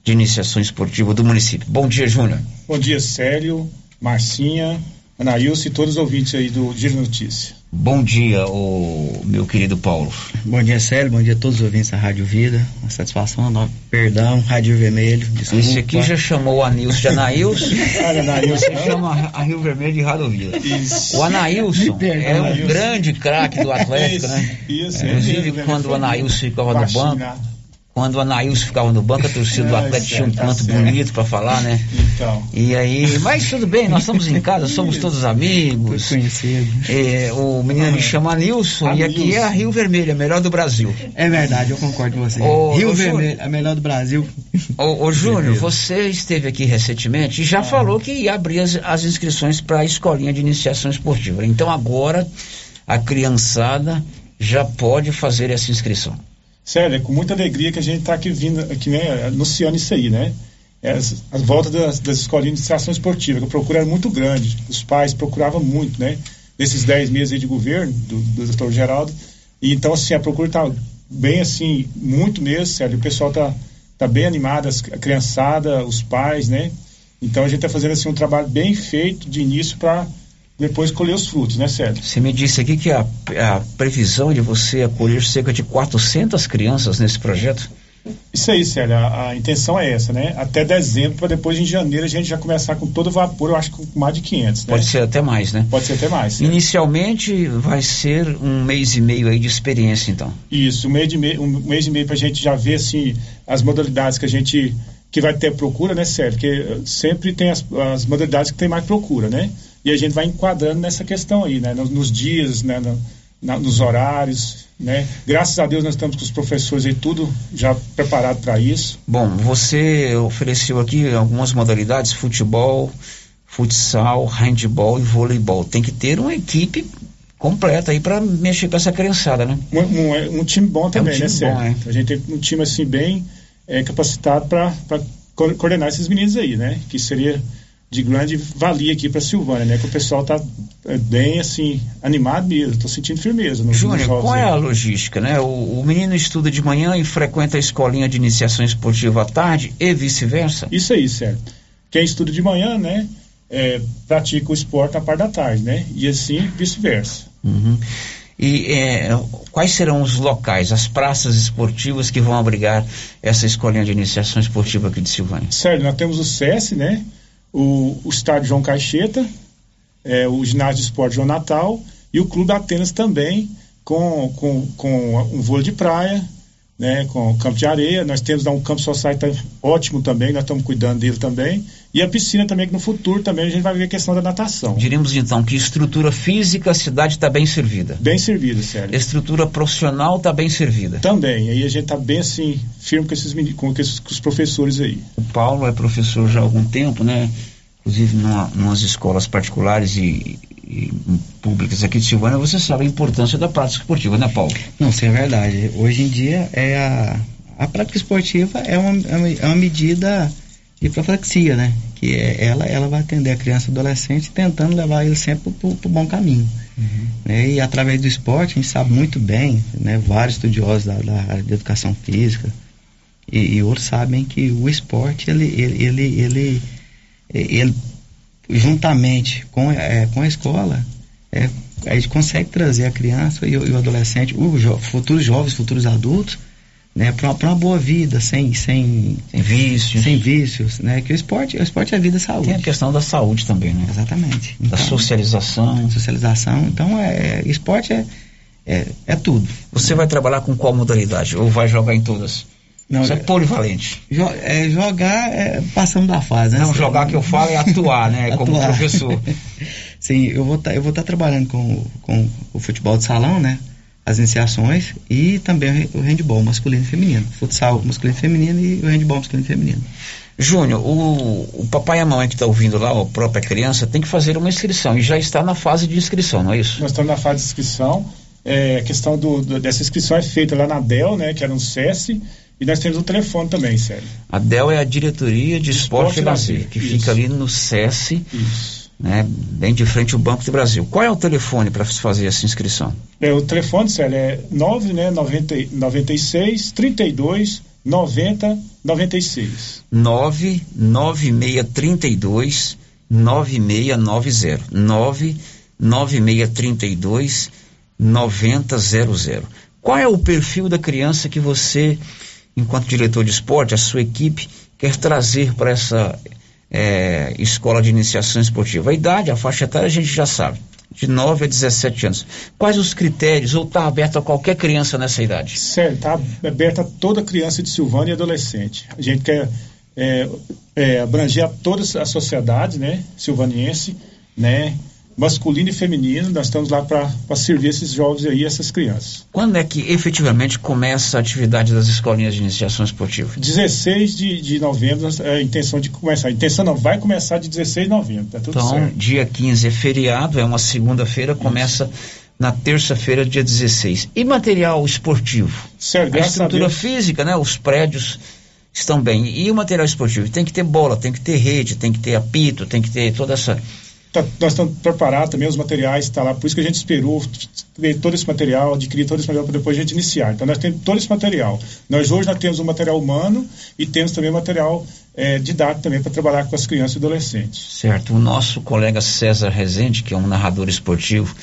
de iniciação esportiva do município. Bom dia, Júnior. Bom dia, Célio, Marcinha, Anailson e todos os ouvintes aí do Giro Notícia. Bom dia, o meu querido Paulo. Bom dia, Célio. Bom dia a todos os ouvintes da Rádio Vida. Uma satisfação, não, perdão, Rádio Vermelho. Desculpa. Esse aqui já chamou o Anilson de Anailson. Anailson. Você chama a Rio Vermelho de Rádio Vida. Isso. O Anailson é um grande craque do Atlético, né? Isso, Inclusive, quando o Anailson ficava no banco quando o Anaílson ficava no banco, a torcida do Atlético tinha um canto bonito para falar, né? Então. E aí, mas tudo bem, nós estamos em casa, somos todos amigos. Conhecido. É, o menino me chama Nilson e aqui é a Rio Vermelho, a melhor do Brasil. É verdade, eu concordo com você. Ô, Rio ô, Vermelho, a melhor do Brasil. Ô, ô Júnior, você esteve aqui recentemente e já ah. falou que ia abrir as, as inscrições para a escolinha de iniciação esportiva. Então agora a criançada já pode fazer essa inscrição. Sério, é com muita alegria que a gente está aqui vindo, aqui, né, anunciando isso aí, né? As, as voltas das, das escolinhas de iniciação esportiva, que a procura era muito grande, os pais procuravam muito, né? Nesses 10 meses aí de governo, do, do doutor Geraldo. E então, assim, a procura está bem, assim, muito mesmo, sério, o pessoal está tá bem animado, a criançada, os pais, né? Então, a gente está fazendo, assim, um trabalho bem feito de início para depois colher os frutos, né, Sérgio? Você me disse aqui que a, a previsão de você acolher cerca de 400 crianças nesse projeto? Isso aí, Sérgio, a, a intenção é essa, né? Até dezembro, para depois em janeiro a gente já começar com todo vapor, eu acho que com mais de 500, né? Pode ser até mais, né? Pode ser até mais. Inicialmente vai ser um mês e meio aí de experiência, então. Isso, um mês, de meio, um mês e meio para a gente já ver, assim, as modalidades que a gente, que vai ter procura, né, Sérgio? Porque sempre tem as, as modalidades que tem mais procura, né? E a gente vai enquadrando nessa questão aí, né? Nos, nos dias, né? No, na, nos horários, né? Graças a Deus nós estamos com os professores aí tudo já preparado para isso. Bom, você ofereceu aqui algumas modalidades: futebol, futsal, handball e voleibol. Tem que ter uma equipe completa aí para mexer com essa criançada, né? Um, um, um time bom também, é um time né, bom, é. A gente tem um time assim bem é, capacitado para coordenar esses meninos aí, né? Que seria de grande valia aqui para Silvânia, né? Que o pessoal tá é, bem assim animado mesmo, tô sentindo firmeza. No, Júnior, qual é a logística, né? O, o, menino estuda de manhã e frequenta a escolinha de iniciação esportiva à tarde e vice-versa? Isso aí, certo. Quem estuda de manhã, né? É, pratica o esporte na parte da tarde, né? E assim vice-versa. Uhum. E é, quais serão os locais, as praças esportivas que vão abrigar essa escolinha de iniciação esportiva aqui de Silvânia? Certo, nós temos o SES, né? O, o estádio João Caixeta, é, o ginásio de esporte João Natal e o Clube Atenas também, com, com, com um vôlei de praia, né, com campo de areia. Nós temos um campo society ótimo também, nós estamos cuidando dele também. E a piscina também, que no futuro também a gente vai ver a questão da natação. Diríamos então que estrutura física a cidade está bem servida. Bem servida, sério. Estrutura profissional está bem servida. Também. Aí a gente está bem assim, firme com esses, com esses com os professores aí. O Paulo é professor já há algum tempo, né? inclusive numa, numas escolas particulares e públicas aqui de Silvânia, você sabe a importância da prática esportiva, né, Paulo? Não, isso é verdade. Hoje em dia é a, a prática esportiva é uma, é uma- é uma medida de profilaxia, né? Que é, ela, ela vai atender a criança e adolescente tentando levar ele sempre para o bom caminho. né? E através do esporte, a gente sabe muito bem, né? vários estudiosos da, da área de educação física e, e outros sabem que o esporte, ele, ele, ele, ele, ele juntamente com, é, com a escola, é, a gente consegue trazer a criança e, o o adolescente, os jo futuros jovens, futuros adultos, né, para uma, boa vida, sem, sem, sem vícios. Sem vícios, né? Que o esporte, o esporte é vida e saúde. Tem a questão da saúde também, né? Exatamente. Da socialização. Socialização. Então, é, esporte é, é, é tudo. Você vai trabalhar com qual modalidade? Ou vai jogar em todas? Não, Você é é- polivalente. Jo- é, jogar é passando da fase, né? Não, jogar que eu falo é atuar, né? Como Atuar. professor. Sim, eu vou tá, estar trabalhando com, com o futebol de salão, né? As iniciações e também o handball masculino e feminino. Futsal masculino e feminino e o handball masculino e feminino. Júnior, o, o papai e a mamãe que está ouvindo lá, a própria criança, tem que fazer uma inscrição e já está na fase de inscrição, não é isso? Nós estamos na fase de inscrição. É, a questão do, do- dessa inscrição é feita lá na DEL, né, que era um SES, e nós temos o telefone também, Sérgio. A DEL é a Diretoria de Esporte, Esporte e Lazer, que isso. fica ali no SESI, né, bem de frente ao Banco do Brasil. Qual é o telefone para fazer essa inscrição? É, o telefone, Sérgio, é 9, né, 90, 96 32 90 96. 99632 9690 99632 9000. Qual é o perfil da criança que você, enquanto diretor de esporte, a sua equipe, quer trazer para essa eh, escola de iniciação esportiva? A idade, a faixa etária a gente já sabe, de 9 a 17 anos. Quais os critérios, ou está aberto a qualquer criança nessa idade? Sério, está aberta a toda criança de Silvânia e adolescente. A gente quer é, é, abranger a toda a sociedade, né, silvaniense, né, masculino e feminino. Nós estamos lá para servir esses jovens aí, essas crianças. Quando é que efetivamente começa a atividade das escolinhas de iniciação esportiva? 16 de, de novembro é a intenção de começar. A intenção não, vai começar de 16 de novembro, tá tudo Então, certo. dia 15 é feriado, é uma segunda-feira, começa na terça-feira, dia 16. E material esportivo? Certo, a a estrutura Deus. física, né? Os prédios estão bem. E o material esportivo? Tem que ter bola, tem que ter rede, tem que ter apito, tem que ter toda essa. Tá- nós estamos preparados também, os materiais estão lá, por isso que a gente esperou ver todo esse material, adquirir todo esse material para depois a gente iniciar. Então nós temos todo esse material. Nós hoje nós temos o material humano e temos também material eh, didático também para trabalhar com as crianças e adolescentes. Certo. O nosso colega César Rezende, que é um narrador esportivo,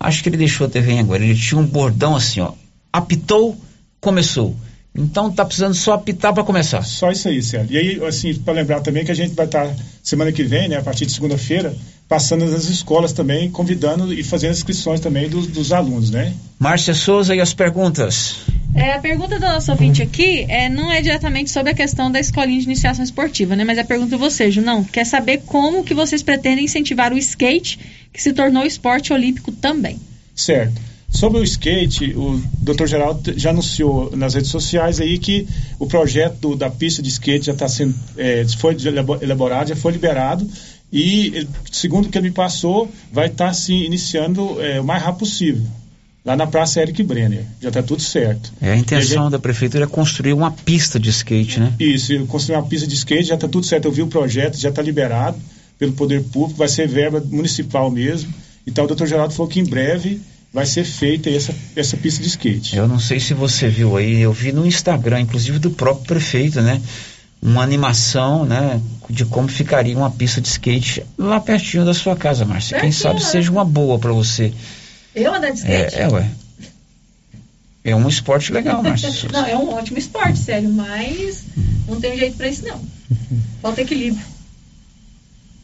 acho que ele deixou a TV em agora. Ele tinha um bordão assim, ó. Apitou, começou. Então tá precisando só apitar para começar. Só isso aí, Célio. E aí, assim, para lembrar também que a gente vai estar semana que vem, né, a partir de segunda-feira, passando nas escolas também, convidando e fazendo as inscrições também dos, dos alunos, né? Márcia Souza e as perguntas. É, a pergunta da nossa ouvinte aqui é, não é diretamente sobre a questão da escolinha de iniciação esportiva, né? Mas a pergunta de você, não. Quer saber como que vocês pretendem incentivar o skate, que se tornou esporte olímpico também. Certo. Sobre o skate, o Dr. Geraldo já anunciou nas redes sociais aí que o projeto do- da pista de skate já está sendo é, foi elabo- elaborado, já foi liberado e, segundo o que ele me passou, vai estar se iniciando é, o mais rápido possível lá na Praça Eric Brenner. Já está tudo certo. É, a intenção da prefeitura é construir uma pista de skate, né? Isso, construir uma pista de skate, já está tudo certo. Eu vi o projeto, já está liberado pelo poder público, vai ser verba municipal mesmo. Então o Dr. Geraldo falou que em breve vai ser feita essa, essa pista de skate. Eu não sei se você viu aí, eu vi no Instagram, inclusive do próprio prefeito, né? Uma animação, né? De como ficaria uma pista de skate lá pertinho da sua casa, Márcia. Quem Pertinho, sabe né? seja uma boa para você. Eu andar de skate? É, é, ué. É um esporte legal, Márcia. não, é um ótimo esporte, sério, mas não tem jeito pra isso não. Falta equilíbrio.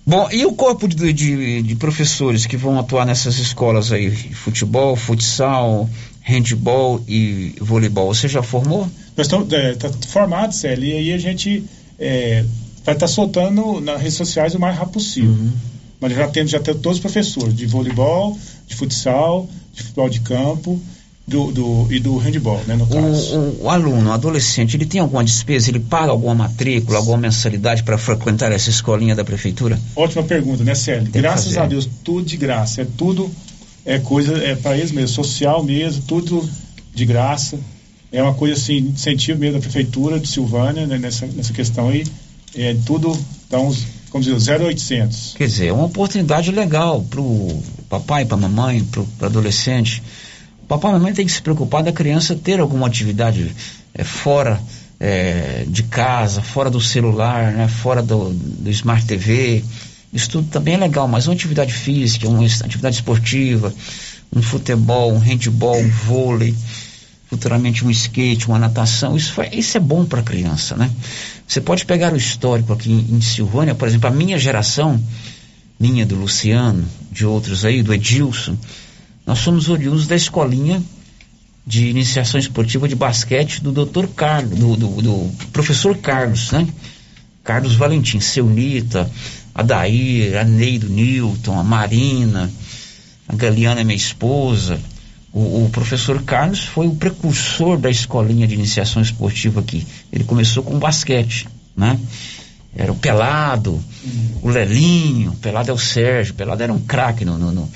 Bom, e o corpo de, de, de professores que vão atuar nessas escolas aí? Futebol, futsal, handball e voleibol, você já formou? Nós estamos é, tá formado, Célio, e aí a gente é, vai estar soltando nas redes sociais o mais rápido possível. Uhum. Mas já temos já temos todos os professores de voleibol, de futsal, de futebol de campo do, do, e do handball, né, no caso. O, o, aluno, o adolescente, ele tem alguma despesa? Ele paga alguma matrícula, alguma mensalidade para frequentar essa escolinha da prefeitura? Ótima pergunta, né, Célio? Graças a Deus, tudo de graça. É tudo, é coisa, é para eles mesmo, social mesmo, tudo de graça. É uma coisa assim, incentivo mesmo da prefeitura de Silvânia, né, nessa, nessa questão aí. É tudo, dá uns, como dizer, 0800. Quer dizer, é uma oportunidade legal pro papai, pra mamãe, pro, pro adolescente papai e mamãe tem que se preocupar da criança ter alguma atividade é, fora é, de casa, fora do celular, né, fora do, do Smart TV. Isso tudo também é legal, mas uma atividade física, uma atividade esportiva, um futebol, um handball, um vôlei, futuramente um skate, uma natação, isso, foi, isso é bom para a criança, né? Você pode pegar o histórico aqui em, em Silvânia, por exemplo, a minha geração, minha do Luciano, de outros aí, do Edilson, nós somos oriundos da escolinha de iniciação esportiva de basquete do Dr. Carlos, do, do, do, professor Carlos, né? Carlos Valentim, seu Nita, a Neido Newton, a Marina, a Galiana minha esposa. O, o, professor Carlos foi o precursor da escolinha de iniciação esportiva aqui. Ele começou com basquete, né? Era o Pelado, o Lelinho, o Pelado é o Sérgio, o Pelado era um craque no, no, no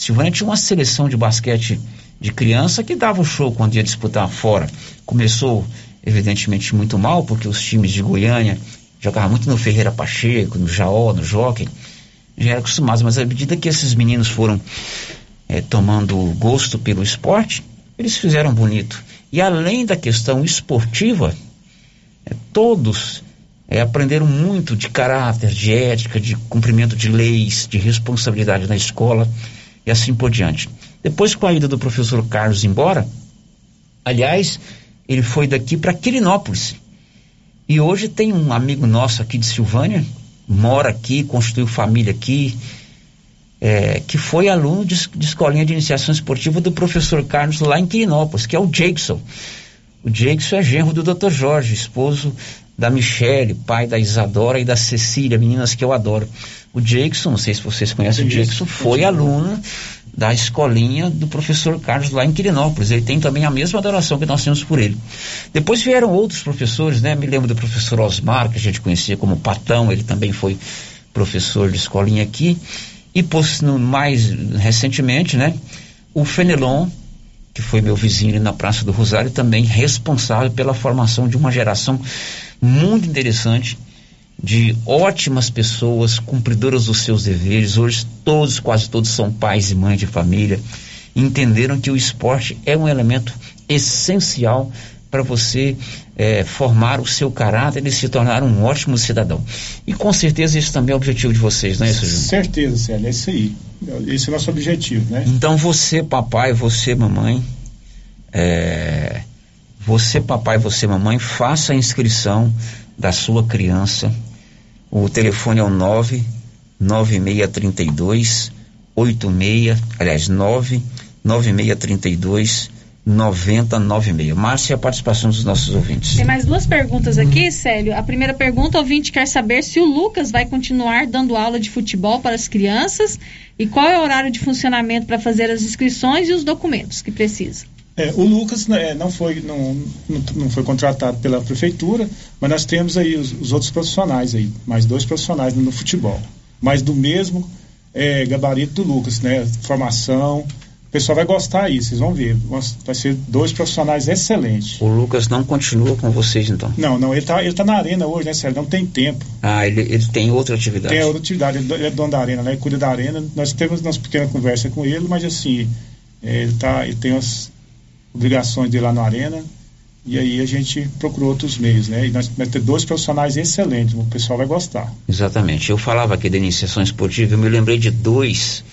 Silvânia tinha uma seleção de basquete de criança que dava o show quando ia disputar fora. Começou, evidentemente, muito mal, porque os times de Goiânia jogavam muito no Ferreira Pacheco, no Jaó, no Jockey. Já eram acostumados, mas à medida que esses meninos foram é, tomando gosto pelo esporte, eles fizeram bonito. E além da questão esportiva, é, todos é, aprenderam muito de caráter, de ética, de cumprimento de leis, de responsabilidade na escola e assim por diante. Depois com a ida do professor Carlos embora, aliás, ele foi daqui para Quirinópolis. E hoje tem um amigo nosso aqui de Silvânia, mora aqui, construiu família aqui, é, que foi aluno de, de escolinha de iniciação esportiva do professor Carlos lá em Quirinópolis, que é o Jackson. O Jackson é genro do Dr. Jorge, esposo da Michele, pai da Isadora e da Cecília, meninas que eu adoro. O Jackson, não sei se vocês conhecem o Jackson, foi aluno da escolinha do professor Carlos lá em Quirinópolis. Ele tem também a mesma adoração que nós temos por ele. Depois vieram outros professores, né? Me lembro do professor Osmar, que a gente conhecia como Patão, ele também foi professor de escolinha aqui. E mais recentemente, né? O Fenelon, que foi meu vizinho na Praça do Rosário, também responsável pela formação de uma geração muito interessante de ótimas pessoas, cumpridoras dos seus deveres. Hoje todos, quase todos são pais e mães de família. Entenderam que o esporte é um elemento essencial para você é, formar o seu caráter e se tornar um ótimo cidadão. E com certeza esse também é o objetivo de vocês, não é isso, Júnior? Certeza, Célio, é isso aí. Esse é o nosso objetivo, né? Então você, papai, você, mamãe, é, você, papai, você, mamãe, faça a inscrição da sua criança. O telefone é o 99632 86, aliás, 99632 9096. Márcia, a participação dos nossos ouvintes. Tem mais duas perguntas aqui, Célio. A primeira pergunta, o ouvinte quer saber se o Lucas vai continuar dando aula de futebol para as crianças e qual é o horário de funcionamento para fazer as inscrições e os documentos que precisa. É, o Lucas né, não, foi, não, não foi contratado pela prefeitura, mas nós temos aí os, os outros profissionais aí, mais dois profissionais no futebol, mas do mesmo é, gabarito do Lucas, né? Formação, o pessoal vai gostar aí, vocês vão ver. Vai ser dois profissionais excelentes. O Lucas não continua com vocês, então? Não, não, ele está ele tá na arena hoje, né, Sérgio? Não tem tempo. Ah, ele, ele tem outra atividade? Tem outra atividade, ele é dono da arena, né? Ele cuida da arena. Nós temos uma pequena conversa com ele, mas assim, é, ele, tá, ele tem umas obrigações dele lá na arena. E aí a gente procurou outros meios, né? E nós vamos ter dois profissionais excelentes, o pessoal vai gostar. Exatamente. Eu falava aqui da iniciação esportiva, eu me lembrei de dois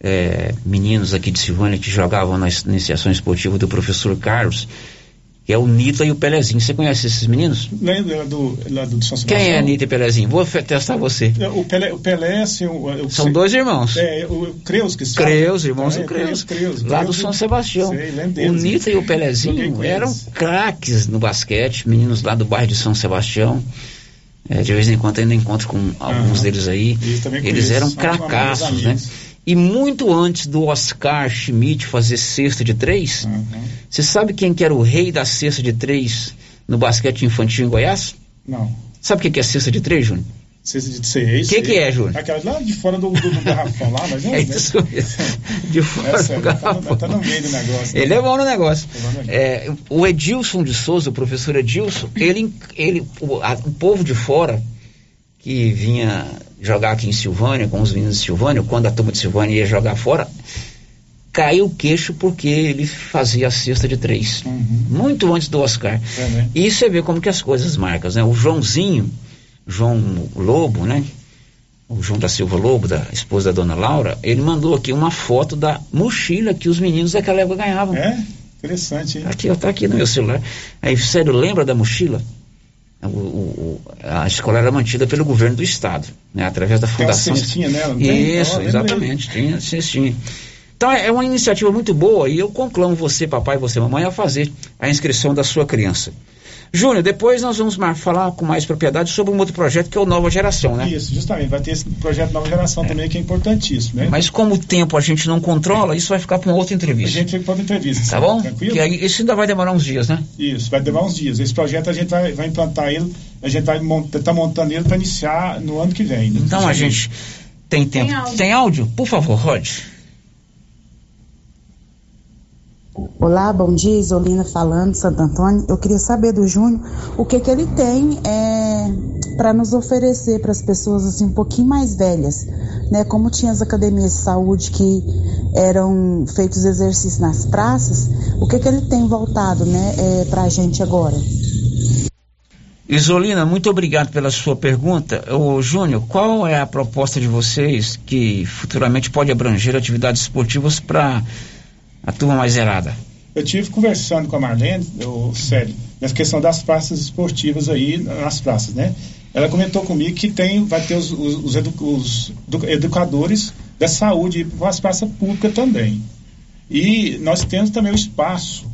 é, meninos aqui de Silvânia que jogavam na iniciação esportiva do professor Carlos, é o Nita e o Pelezinho. Você conhece esses meninos? Lembra lá do, lá do São Sebastião? Quem é Nita e Pelezinho? Vou testar você. É, o Pelé, o Pelé assim, São dois irmãos. É, o Creus que se Creus, irmãos é, Creus. Creus. Lá do São Sebastião. Sei, o Nita e o Pelezinho eram craques no basquete, meninos lá do bairro de São Sebastião. É, de vez em quando ainda encontro com alguns uhum. deles aí. Eles eram cracaços, né? E muito antes do Oscar Schmidt fazer cesta de três, Uhum. você sabe quem que era o rei da cesta de três no basquete infantil em Goiás? Não. Sabe o que que é cesta de três, Júnior? Cesta de seis. Que que é, Júnior? Aquela lá de fora do, do, do garrafão lá, mas não É isso mesmo. De fora Essa, do tá, garrafão. no, tá no meio do negócio. né? Ele é bom no negócio. É, o Edilson de Souza, o professor Edilson, ele, ele, o, a- o povo de fora que vinha jogar aqui em Silvânia, com os meninos de Silvânia, quando a turma de Silvânia ia jogar fora, caiu o queixo porque ele fazia a cesta de três. Muito antes do Oscar. É, né? E você vê como que as coisas marcam, né? O Joãozinho, João Lobo, né? O João da Silva Lobo, da esposa da dona Laura, ele mandou aqui uma foto da mochila que os meninos daquela época ganhavam. É? Interessante, hein? Aqui, ó, tá aqui no meu celular. Aí, sério, lembra da mochila? O- o- a escola era mantida pelo governo do estado, né? Através da Tem fundação. cestinha nela, não tem? Isso, exatamente, tinha cestinha. Então é uma iniciativa muito boa e eu conclamo você, papai, você, mamãe, a fazer a inscrição da sua criança. Júnior, depois nós vamos falar com mais propriedade sobre um outro projeto que é o Nova Geração, né? Isso, justamente. Vai ter esse projeto Nova Geração também, que é importantíssimo, né? Mas como o tempo a gente não controla, isso vai ficar para uma outra A entrevista. gente fica para outra entrevista. Tá bom? Tranquilo? Que aí, isso ainda vai demorar uns dias, né? Isso, vai demorar uns dias. Esse projeto a gente vai, vai implantar ele, a gente vai montar, tá montando ele para iniciar no ano que vem. né? Então a gente tem tempo. Tem áudio? Por favor, Rod. Olá, bom dia, Isolina falando, Santo Antônio. Eu queria saber do Júnior o que que ele tem é, para nos oferecer para as pessoas assim um pouquinho mais velhas, né? Como tinha as academias de saúde que eram feitos exercícios nas praças, o que que ele tem voltado, né, é, para a gente agora? Isolina, muito obrigado pela sua pergunta. Ô, Júnior, qual é a proposta de vocês que futuramente pode abranger atividades esportivas para a turma mais zerada? Eu tive conversando com a Marlene, eu, sério, nessa questão das praças esportivas aí, nas praças, né? Ela comentou comigo que tem, vai ter os, os- os edu- os edu- educadores da saúde para as praças públicas também. E nós temos também o espaço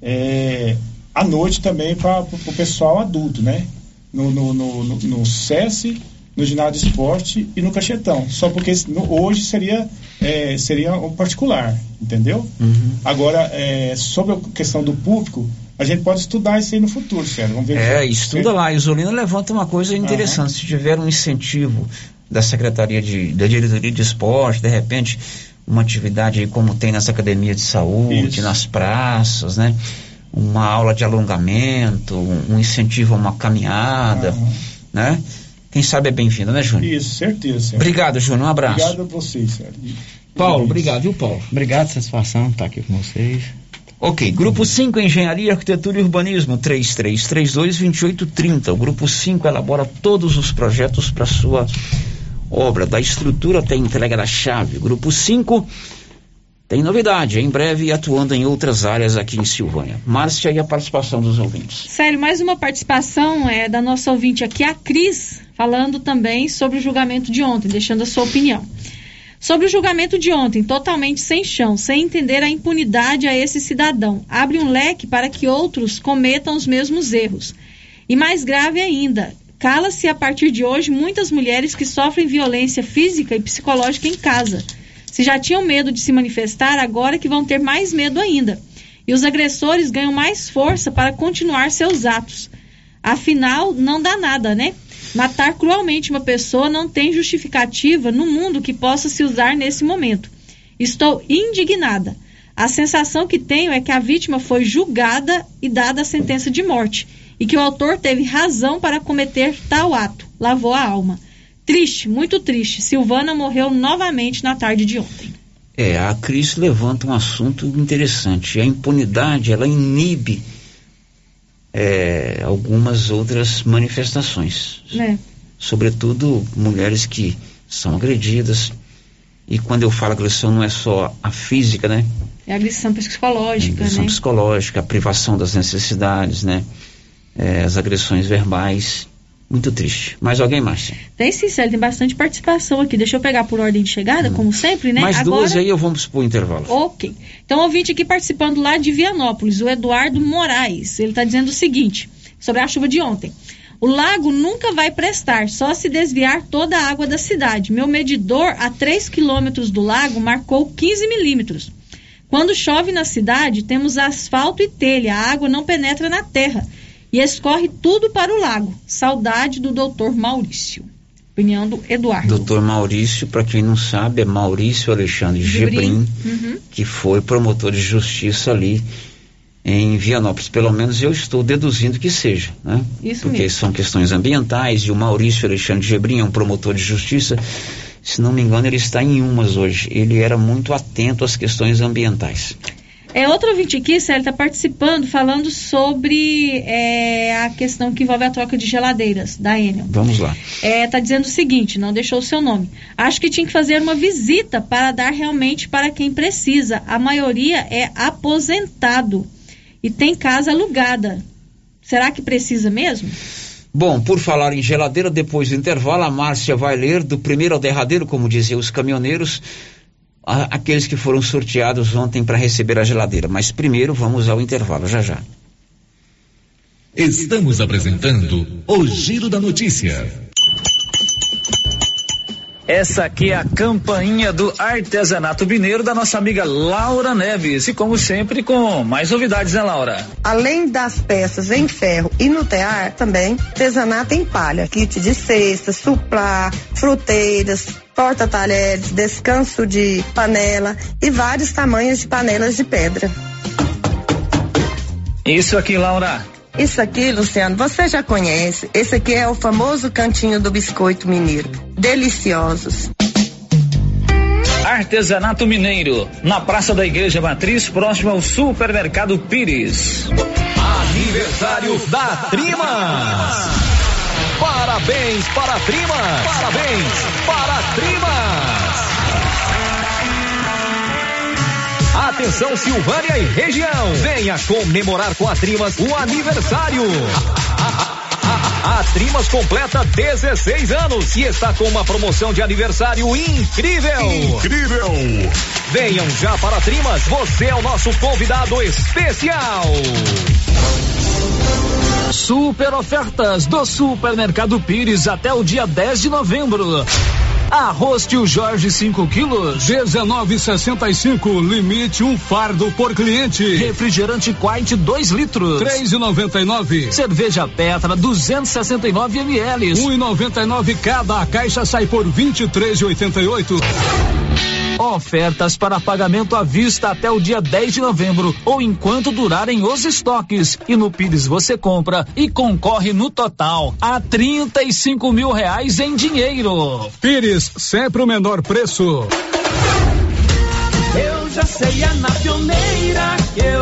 é, à noite também para o pessoal adulto, né? No, no, no, no, no SESI, no ginásio de esporte e no cachetão. Só porque hoje seria, é, seria um particular, entendeu? Agora, é, sobre a questão do público, a gente pode estudar isso aí no futuro, sério. Vamos ver É, estuda lá. Isolina levanta uma coisa interessante. Se tiver um incentivo da Secretaria de, da Diretoria de Esporte, de repente, uma atividade aí como tem nas academias de saúde, nas praças, né? Uma aula de alongamento, um, incentivo a uma caminhada, né? Quem sabe é bem-vindo, né, Júnior? Isso, certeza. Sério. Obrigado, Júnior. Um abraço. Obrigado a vocês, sério. Paulo, obrigado, viu, Paulo? Obrigado, satisfação estar aqui com vocês. Ok, Grupo 5, Engenharia, Arquitetura e Urbanismo, 3332-2830. O Grupo 5 elabora todos os projetos para sua obra, da estrutura até a entrega da chave. Grupo 5 tem novidade, em breve atuando em outras áreas aqui em Silvânia. Márcia e a participação dos ouvintes. Sério, mais uma participação é da nossa ouvinte aqui, a Cris, falando também sobre o julgamento de ontem, deixando a sua opinião. Sobre o julgamento de ontem, totalmente sem chão, sem entender a impunidade a esse cidadão, abre um leque para que outros cometam os mesmos erros. E mais grave ainda, cala-se a partir de hoje muitas mulheres que sofrem violência física e psicológica em casa. Se já tinham medo de se manifestar, agora que vão ter mais medo ainda. E os agressores ganham mais força para continuar seus atos. Afinal, não dá nada, né? Matar cruelmente uma pessoa não tem justificativa no mundo que possa se usar nesse momento. Estou indignada. A sensação que tenho é que a vítima foi julgada e dada a sentença de morte, e que o autor teve razão para cometer tal ato. Lavou a alma. Triste, muito triste. Silvana morreu novamente na tarde de ontem. É, a Cris levanta um assunto interessante. A impunidade, ela inibe é, algumas outras manifestações. Né? sobretudo mulheres que são agredidas. E quando eu falo agressão, não é só a física, né? É agressão psicológica, agressão né? psicológica, a privação das necessidades, né? É, as agressões verbais. Muito triste. Mais alguém, Márcia? Tem sim, Célio, tem bastante participação aqui. Deixa eu pegar por ordem de chegada, como sempre, né? Hum. Mais Agora... duas aí eu vamos pro intervalo. Ok. Então, ouvinte aqui participando lá de Vianópolis, o Eduardo Moraes. Ele está dizendo o seguinte, sobre a chuva de ontem. O lago nunca vai prestar, só se desviar toda a água da cidade. Meu medidor a 3 quilômetros do lago marcou 15 milímetros. Quando chove na cidade, temos asfalto e telha, a água não penetra na terra e escorre tudo para o lago. Saudade do doutor Maurício. Opinião do Eduardo. Doutor Maurício, para quem não sabe, é Maurício Alexandre Gebrim, Uhum. que foi promotor de justiça ali em Vianópolis. Pelo menos eu estou deduzindo que seja, né? Isso Porque mesmo. são questões ambientais e o Maurício Alexandre Gebrim é um promotor de justiça. Se não me engano, ele está em umas hoje. Ele era muito atento às questões ambientais. É outro ouvinte aqui, Célio, está participando, falando sobre é, a questão que envolve a troca de geladeiras da Enel. Vamos lá. É, tá dizendo o seguinte, não deixou o seu nome. Acho que tinha que fazer uma visita para dar realmente para quem precisa. A maioria é aposentado e tem casa alugada. Será que precisa mesmo? Bom, por falar em geladeira, depois do intervalo, a Márcia vai ler do primeiro ao derradeiro, como diziam os caminhoneiros, a- aqueles que foram sorteados ontem para receber a geladeira. Mas primeiro vamos ao intervalo, já já. Estamos apresentando o Giro da Notícia. Essa aqui é a campainha do artesanato mineiro da nossa amiga Laura Neves. E como sempre, com mais novidades, né, Laura? Além das peças em ferro e no tear, também artesanato em palha, kit de cestas, suplá, fruteiras, porta-talheres, descanso de panela e vários tamanhos de panelas de pedra. Isso aqui, Laura. Isso aqui, Luciano, você já conhece. Esse aqui é o famoso cantinho do biscoito mineiro. Deliciosos. Artesanato Mineiro, na Praça da Igreja Matriz, próximo ao Supermercado Pires. Aniversário da Trimas. Parabéns para a Trimas. Parabéns para a Trimas. Atenção Silvânia e região. Venha comemorar com a Trimas o aniversário. A Trimas completa 16 anos e está com uma promoção de aniversário incrível. Incrível! Venham já para a Trimas, você é o nosso convidado especial. Super ofertas do Supermercado Pires até o dia 10 de novembro. Arroz tio Jorge 5 quilos. 19,65 limite um fardo por cliente. Refrigerante Quite 2 litros. 3,99. Cerveja Petra 269 ml. 1,99 cada. A caixa sai por 23,88. Ofertas para pagamento à vista até o dia 10 de novembro ou enquanto durarem os estoques. E no Pires você compra e concorre no total a 35 mil reais em dinheiro. Pires, sempre o menor preço. Eu já sei, é na pioneira que eu.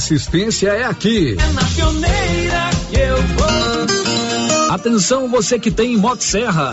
assistência é aqui. É na pioneira que eu vou. Atenção você que tem Motosserra.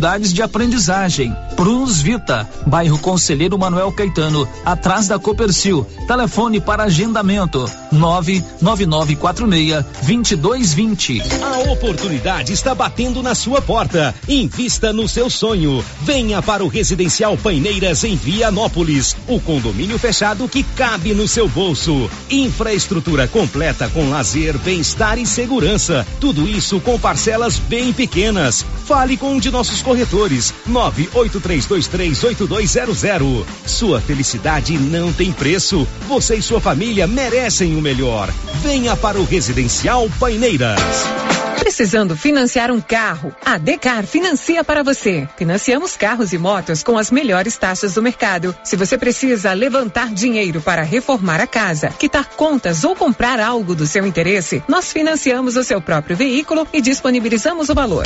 dificuldades de aprendizagem. Prunus Vita, bairro Conselheiro Manuel Caetano, atrás da Copercil. Telefone para agendamento: 99946 2220. A oportunidade está batendo na sua porta. Invista no seu sonho. Venha para o Residencial Paineiras em Vianópolis, o condomínio fechado que cabe no seu bolso. Infraestrutura completa com lazer, bem-estar e segurança. Tudo isso com parcelas bem pequenas. Fale com um de nossos corretores. 983238200. Sua felicidade não tem preço. Você e sua família merecem o melhor. Venha para o Residencial Paineiras. Precisando financiar um carro? A Decar financia para você. Financiamos carros e motos com as melhores taxas do mercado. Se você precisa levantar dinheiro para reformar a casa, quitar contas ou comprar algo do seu interesse, nós financiamos o seu próprio veículo e disponibilizamos o valor.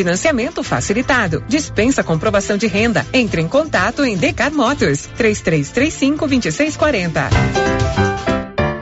Financiamento facilitado. Dispensa comprovação de renda. Entre em contato em Decar Motors 3335 2640.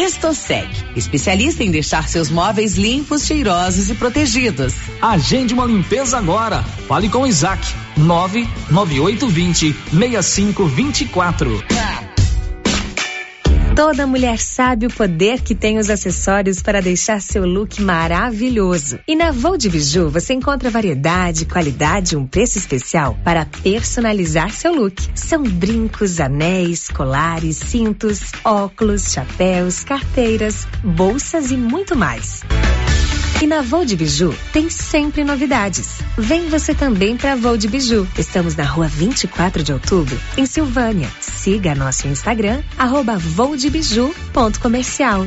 Estosec, especialista em deixar seus móveis limpos, cheirosos e protegidos. Agende uma limpeza agora. Fale com o Isaac. 99820 6524. Toda mulher sabe o poder que tem os acessórios para deixar seu look maravilhoso. E na Vou de Biju você encontra variedade, qualidade e um preço especial para personalizar seu look. São brincos, anéis, colares, cintos, óculos, chapéus, carteiras, bolsas e muito mais. E na Vou de Biju tem sempre novidades. Vem você também para Vou de Biju. Estamos na rua 24 de outubro, em Silvânia. Siga nosso Instagram, arroba voudebiju.comercial.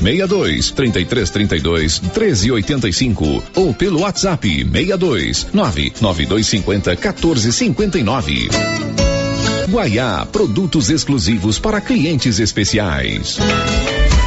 62 33 32 13 85 ou pelo WhatsApp 62 99250 14 59. Guaiá, produtos exclusivos para clientes especiais.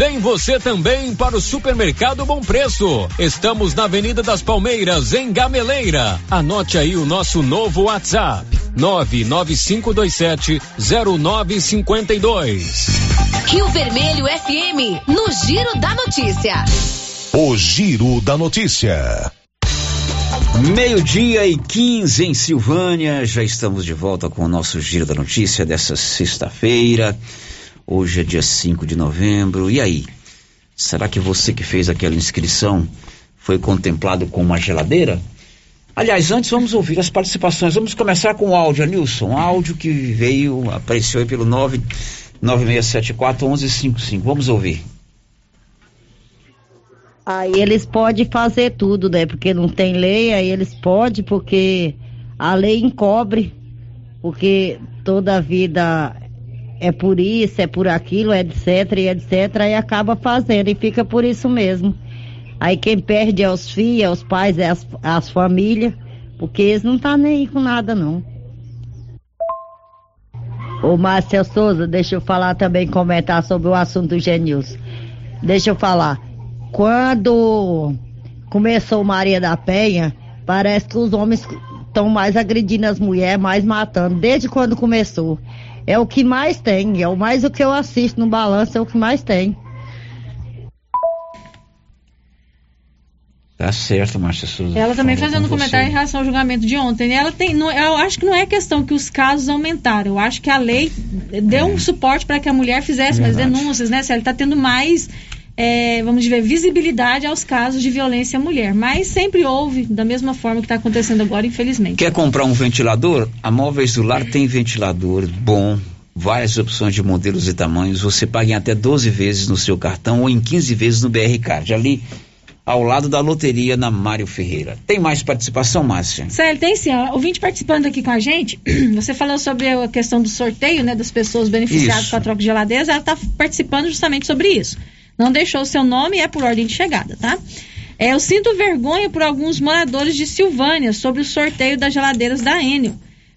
Vem você também para o Supermercado Bom Preço. Estamos na Avenida das Palmeiras, em Gameleira. Anote aí o nosso novo WhatsApp: 995270952. Rio Vermelho FM, no Giro da Notícia. O Giro da Notícia. Meio-dia e 15 em Silvânia, já estamos de volta com o nosso Giro da Notícia dessa sexta-feira. Hoje é dia 5 de novembro. E aí? Será que você que fez aquela inscrição foi contemplado com uma geladeira? Aliás, antes vamos ouvir as participações. Vamos começar com o áudio, Nilson. Áudio que veio, apareceu aí pelo 996741155. Vamos ouvir. Aí eles podem fazer tudo, né? Porque não tem lei, aí eles podem, porque a lei encobre, porque toda a vida é por isso, é por aquilo, etc, e etc, e acaba fazendo, e fica por isso mesmo. Aí quem perde é os filhos, é os pais, é as, as famílias, porque eles não tá nem aí com nada, não. Ô Márcia Souza, deixa eu falar também, comentar sobre o assunto do Genilson. Deixa eu falar. Quando começou Maria da Penha, parece que os homens estão mais agredindo as mulheres, mais matando, desde quando começou. É o que mais tem, é o mais o que eu assisto no balanço, é o que mais tem. Tá certo, Márcia Souza. Ela também fazendo um com comentário em relação ao julgamento de ontem. né? Ela tem, não, eu acho que não é questão que os casos aumentaram. Eu acho que a lei deu um suporte para que a mulher fizesse mais denúncias, né? Se ela está tendo mais, é, vamos dizer, visibilidade aos casos de violência à mulher. Mas sempre houve, da mesma forma que está acontecendo agora, infelizmente. Quer comprar um ventilador? A Móveis do Lar tem ventilador bom, várias opções de modelos e tamanhos. Você paga em até 12 vezes no seu cartão ou em 15 vezes no BR Card. Ali ao lado da loteria na Mário Ferreira. Tem mais participação, Márcia? Célio, tem sim. Ouvinte participando aqui com a gente, você falou sobre a questão do sorteio, né, das pessoas beneficiadas Isso. com a troca de geladeiras, ela está participando justamente sobre isso. Não deixou seu nome é por ordem de chegada, tá? É, eu sinto vergonha por alguns moradores de Silvânia sobre o sorteio das geladeiras da Enel.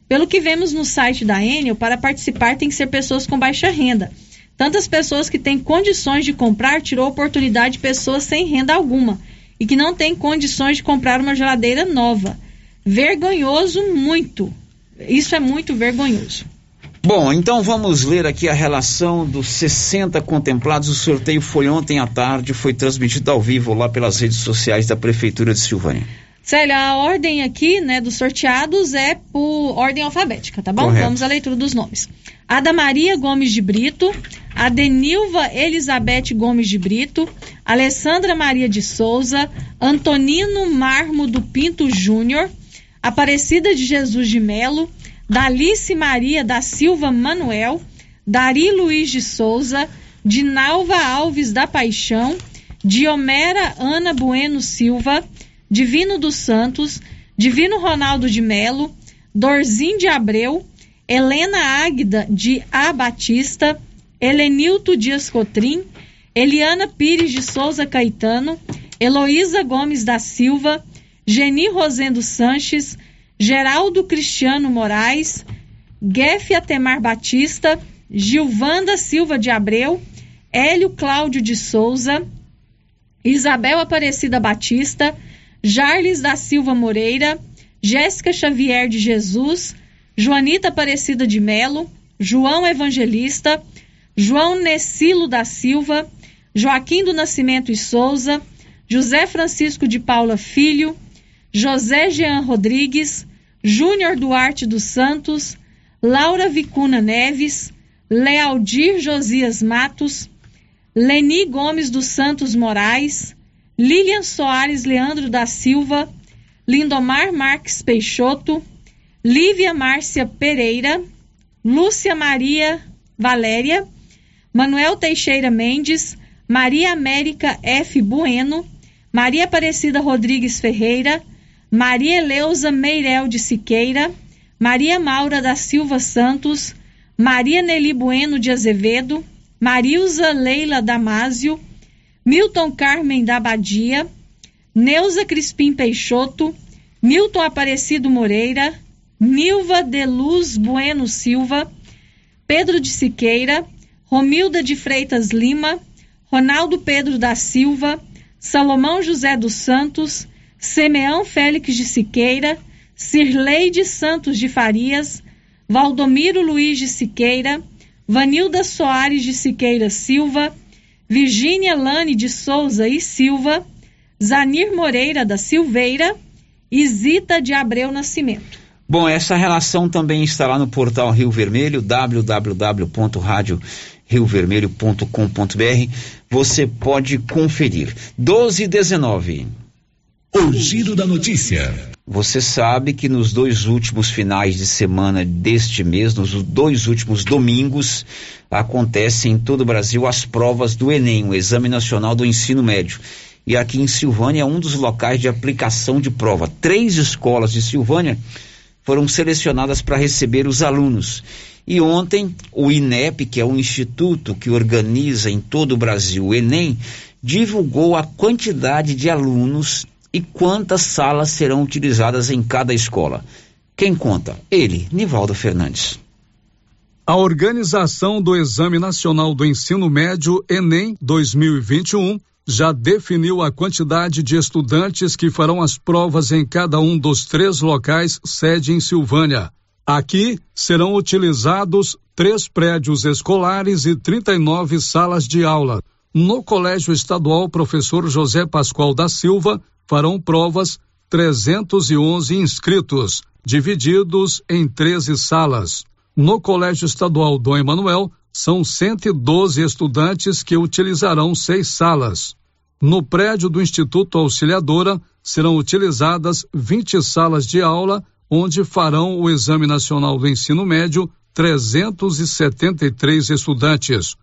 Pelo que vemos no site da Enel, para participar tem que ser pessoas com baixa renda. Tantas pessoas que têm condições de comprar tirou oportunidade de pessoas sem renda alguma e que não têm condições de comprar uma geladeira nova. Vergonhoso muito. Isso é muito vergonhoso. Bom, então vamos ler aqui a relação dos 60 contemplados. O sorteio foi ontem à tarde, foi transmitido ao vivo lá pelas redes sociais da Prefeitura de Silvânia. Célia, a ordem aqui, né, dos sorteados é por ordem alfabética, tá bom? Correto. Vamos à leitura dos nomes. Ada Maria Gomes de Brito, Adenilva Elizabeth Gomes de Brito, Alessandra Maria de Souza, Antonino Marmo do Pinto Júnior, Aparecida de Jesus de Melo, Dalice Maria da Silva Manuel, Dari Luiz de Souza, Dinalva Alves da Paixão, Diomera Ana Bueno Silva, Divino dos Santos, Divino Ronaldo de Melo, Dorzim de Abreu, Helena Águida de A Batista, Helenilto Dias Cotrim, Eliana Pires de Souza Caetano, Heloísa Gomes da Silva, Geni Rosendo Sanches, Geraldo Cristiano Moraes, Geff Atemar Batista, Gilvanda Silva de Abreu, Hélio Cláudio de Souza, Isabel Aparecida Batista, Jarles da Silva Moreira, Jéssica Xavier de Jesus, Joanita Aparecida de Melo, João Evangelista, João Nessilo da Silva, Joaquim do Nascimento e Souza, José Francisco de Paula Filho, José Jean Rodrigues, Júnior Duarte dos Santos, Laura Vicuna Neves, Lealdir Josias Matos, Leni Gomes dos Santos Moraes, Lilian Soares Leandro da Silva, Lindomar Marques Peixoto, Lívia Márcia Pereira, Lúcia Maria Valéria, Manuel Teixeira Mendes, Maria América F. Bueno, Maria Aparecida Rodrigues Ferreira, Maria Eleusa Meirel de Siqueira, Maria Maura da Silva Santos, Maria Nelly Bueno de Azevedo, Marilza Leila Damásio, Milton Carmen da Badia, Neuza Crispim Peixoto, Milton Aparecido Moreira, Nilva de Luz Bueno Silva, Pedro de Siqueira, Romilda de Freitas Lima, Ronaldo Pedro da Silva, Salomão José dos Santos, Simeão Félix de Siqueira, Cirleide Santos de Farias, Valdomiro Luiz de Siqueira, Vanilda Soares de Siqueira Silva, Virgínia Lane de Souza e Silva, Zanir Moreira da Silveira e Zita de Abreu Nascimento. Bom, essa relação também está lá no portal Rio Vermelho, www.radioriovermelho.com.br. Você pode conferir. 12 e 19. O giro da notícia. Você sabe que nos dois últimos finais de semana deste mês, nos dois últimos domingos, acontecem em todo o Brasil as provas do Enem, o Exame Nacional do Ensino Médio. E aqui em Silvânia é um dos locais de aplicação de prova. Três escolas de Silvânia foram selecionadas para receber os alunos. E ontem, o INEP, que é o instituto que organiza em todo o Brasil o Enem, divulgou a quantidade de alunos e quantas salas serão utilizadas em cada escola. Quem conta? Ele, Nivaldo Fernandes. A organização do Exame Nacional do Ensino Médio, Enem 2021, já definiu a quantidade de estudantes que farão as provas em cada um dos três locais sede em Silvânia. Aqui serão utilizados três prédios escolares e 39 salas de aula. No Colégio Estadual Professor José Pascoal da Silva, farão provas 311 inscritos, divididos em 13 salas. No Colégio Estadual Dom Emanuel, são 112 estudantes que utilizarão seis salas. No prédio do Instituto Auxiliadora, serão utilizadas 20 salas de aula, onde farão o Exame Nacional do Ensino Médio 373 estudantes.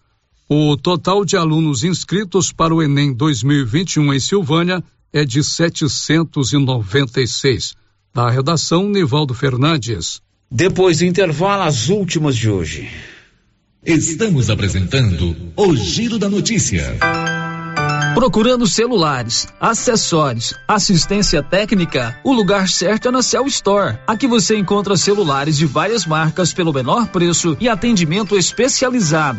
O total de alunos inscritos para o Enem 2021 em Silvânia é de 796. Da redação, Nivaldo Fernandes. Depois do intervalo, as últimas de hoje. Estamos apresentando o Giro da Notícia. Procurando celulares, acessórios, assistência técnica, o lugar certo é na Cell Store. Aqui você encontra celulares de várias marcas pelo menor preço e atendimento especializado.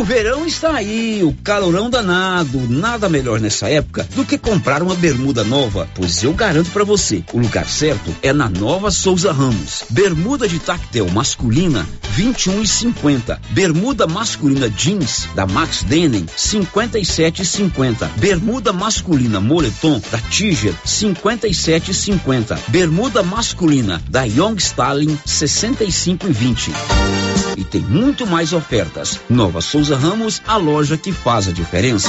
o verão está aí, o calorão danado. Nada melhor nessa época do que comprar uma bermuda nova, pois eu garanto para você, o lugar certo é na Nova Souza Ramos. Bermuda de tactel masculina, 21 e 50. Bermuda masculina jeans da Max Denim, 57 e 50. Bermuda masculina moletom da Tiger, 57 e 50. Bermuda masculina da Young Stalin, 65 e 20. E tem muito mais ofertas. Nova Souza Ramos, a loja que faz a diferença.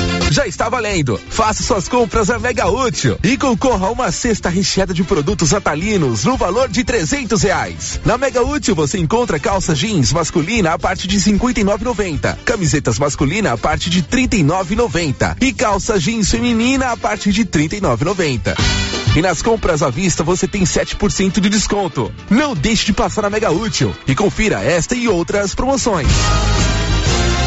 Já está valendo. Faça suas compras a Mega Útil e concorra a uma cesta recheada de produtos atalinos no valor de trezentos reais. Na Mega Útil você encontra calça jeans masculina a partir de cinquenta e camisetas masculina a partir de trinta e e calça jeans feminina a partir de trinta e E nas compras à vista você tem 7% de desconto. Não deixe de passar na Mega Útil e confira esta e outras promoções.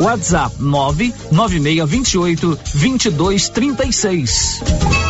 WhatsApp 99628 2236.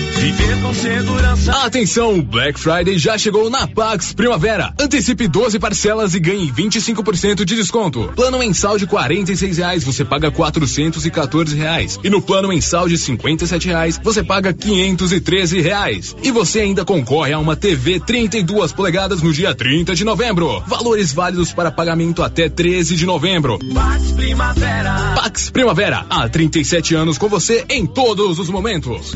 Viver com segurança. Atenção, Black Friday já chegou na Pax Primavera. Antecipe 12 parcelas e ganhe 25% de desconto. Plano mensal de 46 reais, você paga 414 reais. E no plano mensal de 57 reais, você paga 513 reais. E você ainda concorre a uma TV 32 polegadas no dia 30 de novembro. Valores válidos para pagamento até 13 de novembro. Pax Primavera. Pax Primavera, há 37 anos com você em todos os momentos.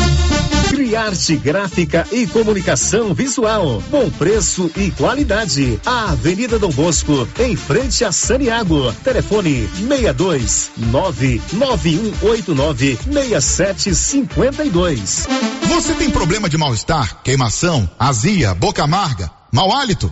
Criarte Gráfica e Comunicação Visual. Bom preço e qualidade. A Avenida Dom Bosco, em frente a Saniago. Telefone 62 99189 6752. Você tem problema de mal-estar, queimação, azia, boca amarga? Mau hálito?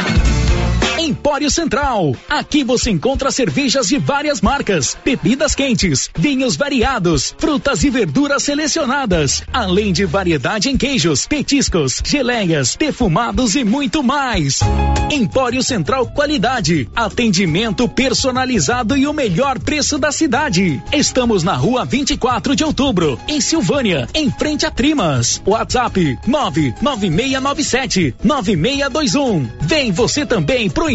Empório Central. Aqui você encontra cervejas de várias marcas, bebidas quentes, vinhos variados, frutas e verduras selecionadas, além de variedade em queijos, petiscos, geleias, defumados e muito mais. Empório Central Qualidade, atendimento personalizado e o melhor preço da cidade. Estamos na rua 24 de outubro, em Silvânia, em frente a Trimas. WhatsApp 99697 9621. Vem você também pro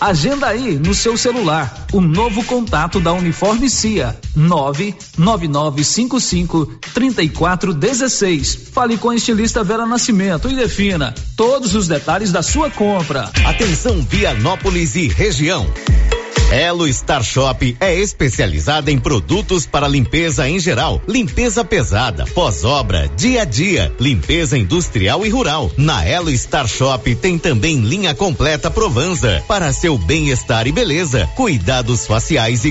Agenda aí no seu celular o novo contato da Uniforme CIA 99955 3416. Fale com a estilista Vera Nascimento e defina todos os detalhes da sua compra. Atenção Vianópolis e região. Elo Star Shop é especializada em produtos para limpeza em geral, limpeza pesada, pós-obra, dia a dia, limpeza industrial e rural. Na Elo Star Shop tem também linha completa Provanza. Para seu bem-estar e beleza, cuidados faciais e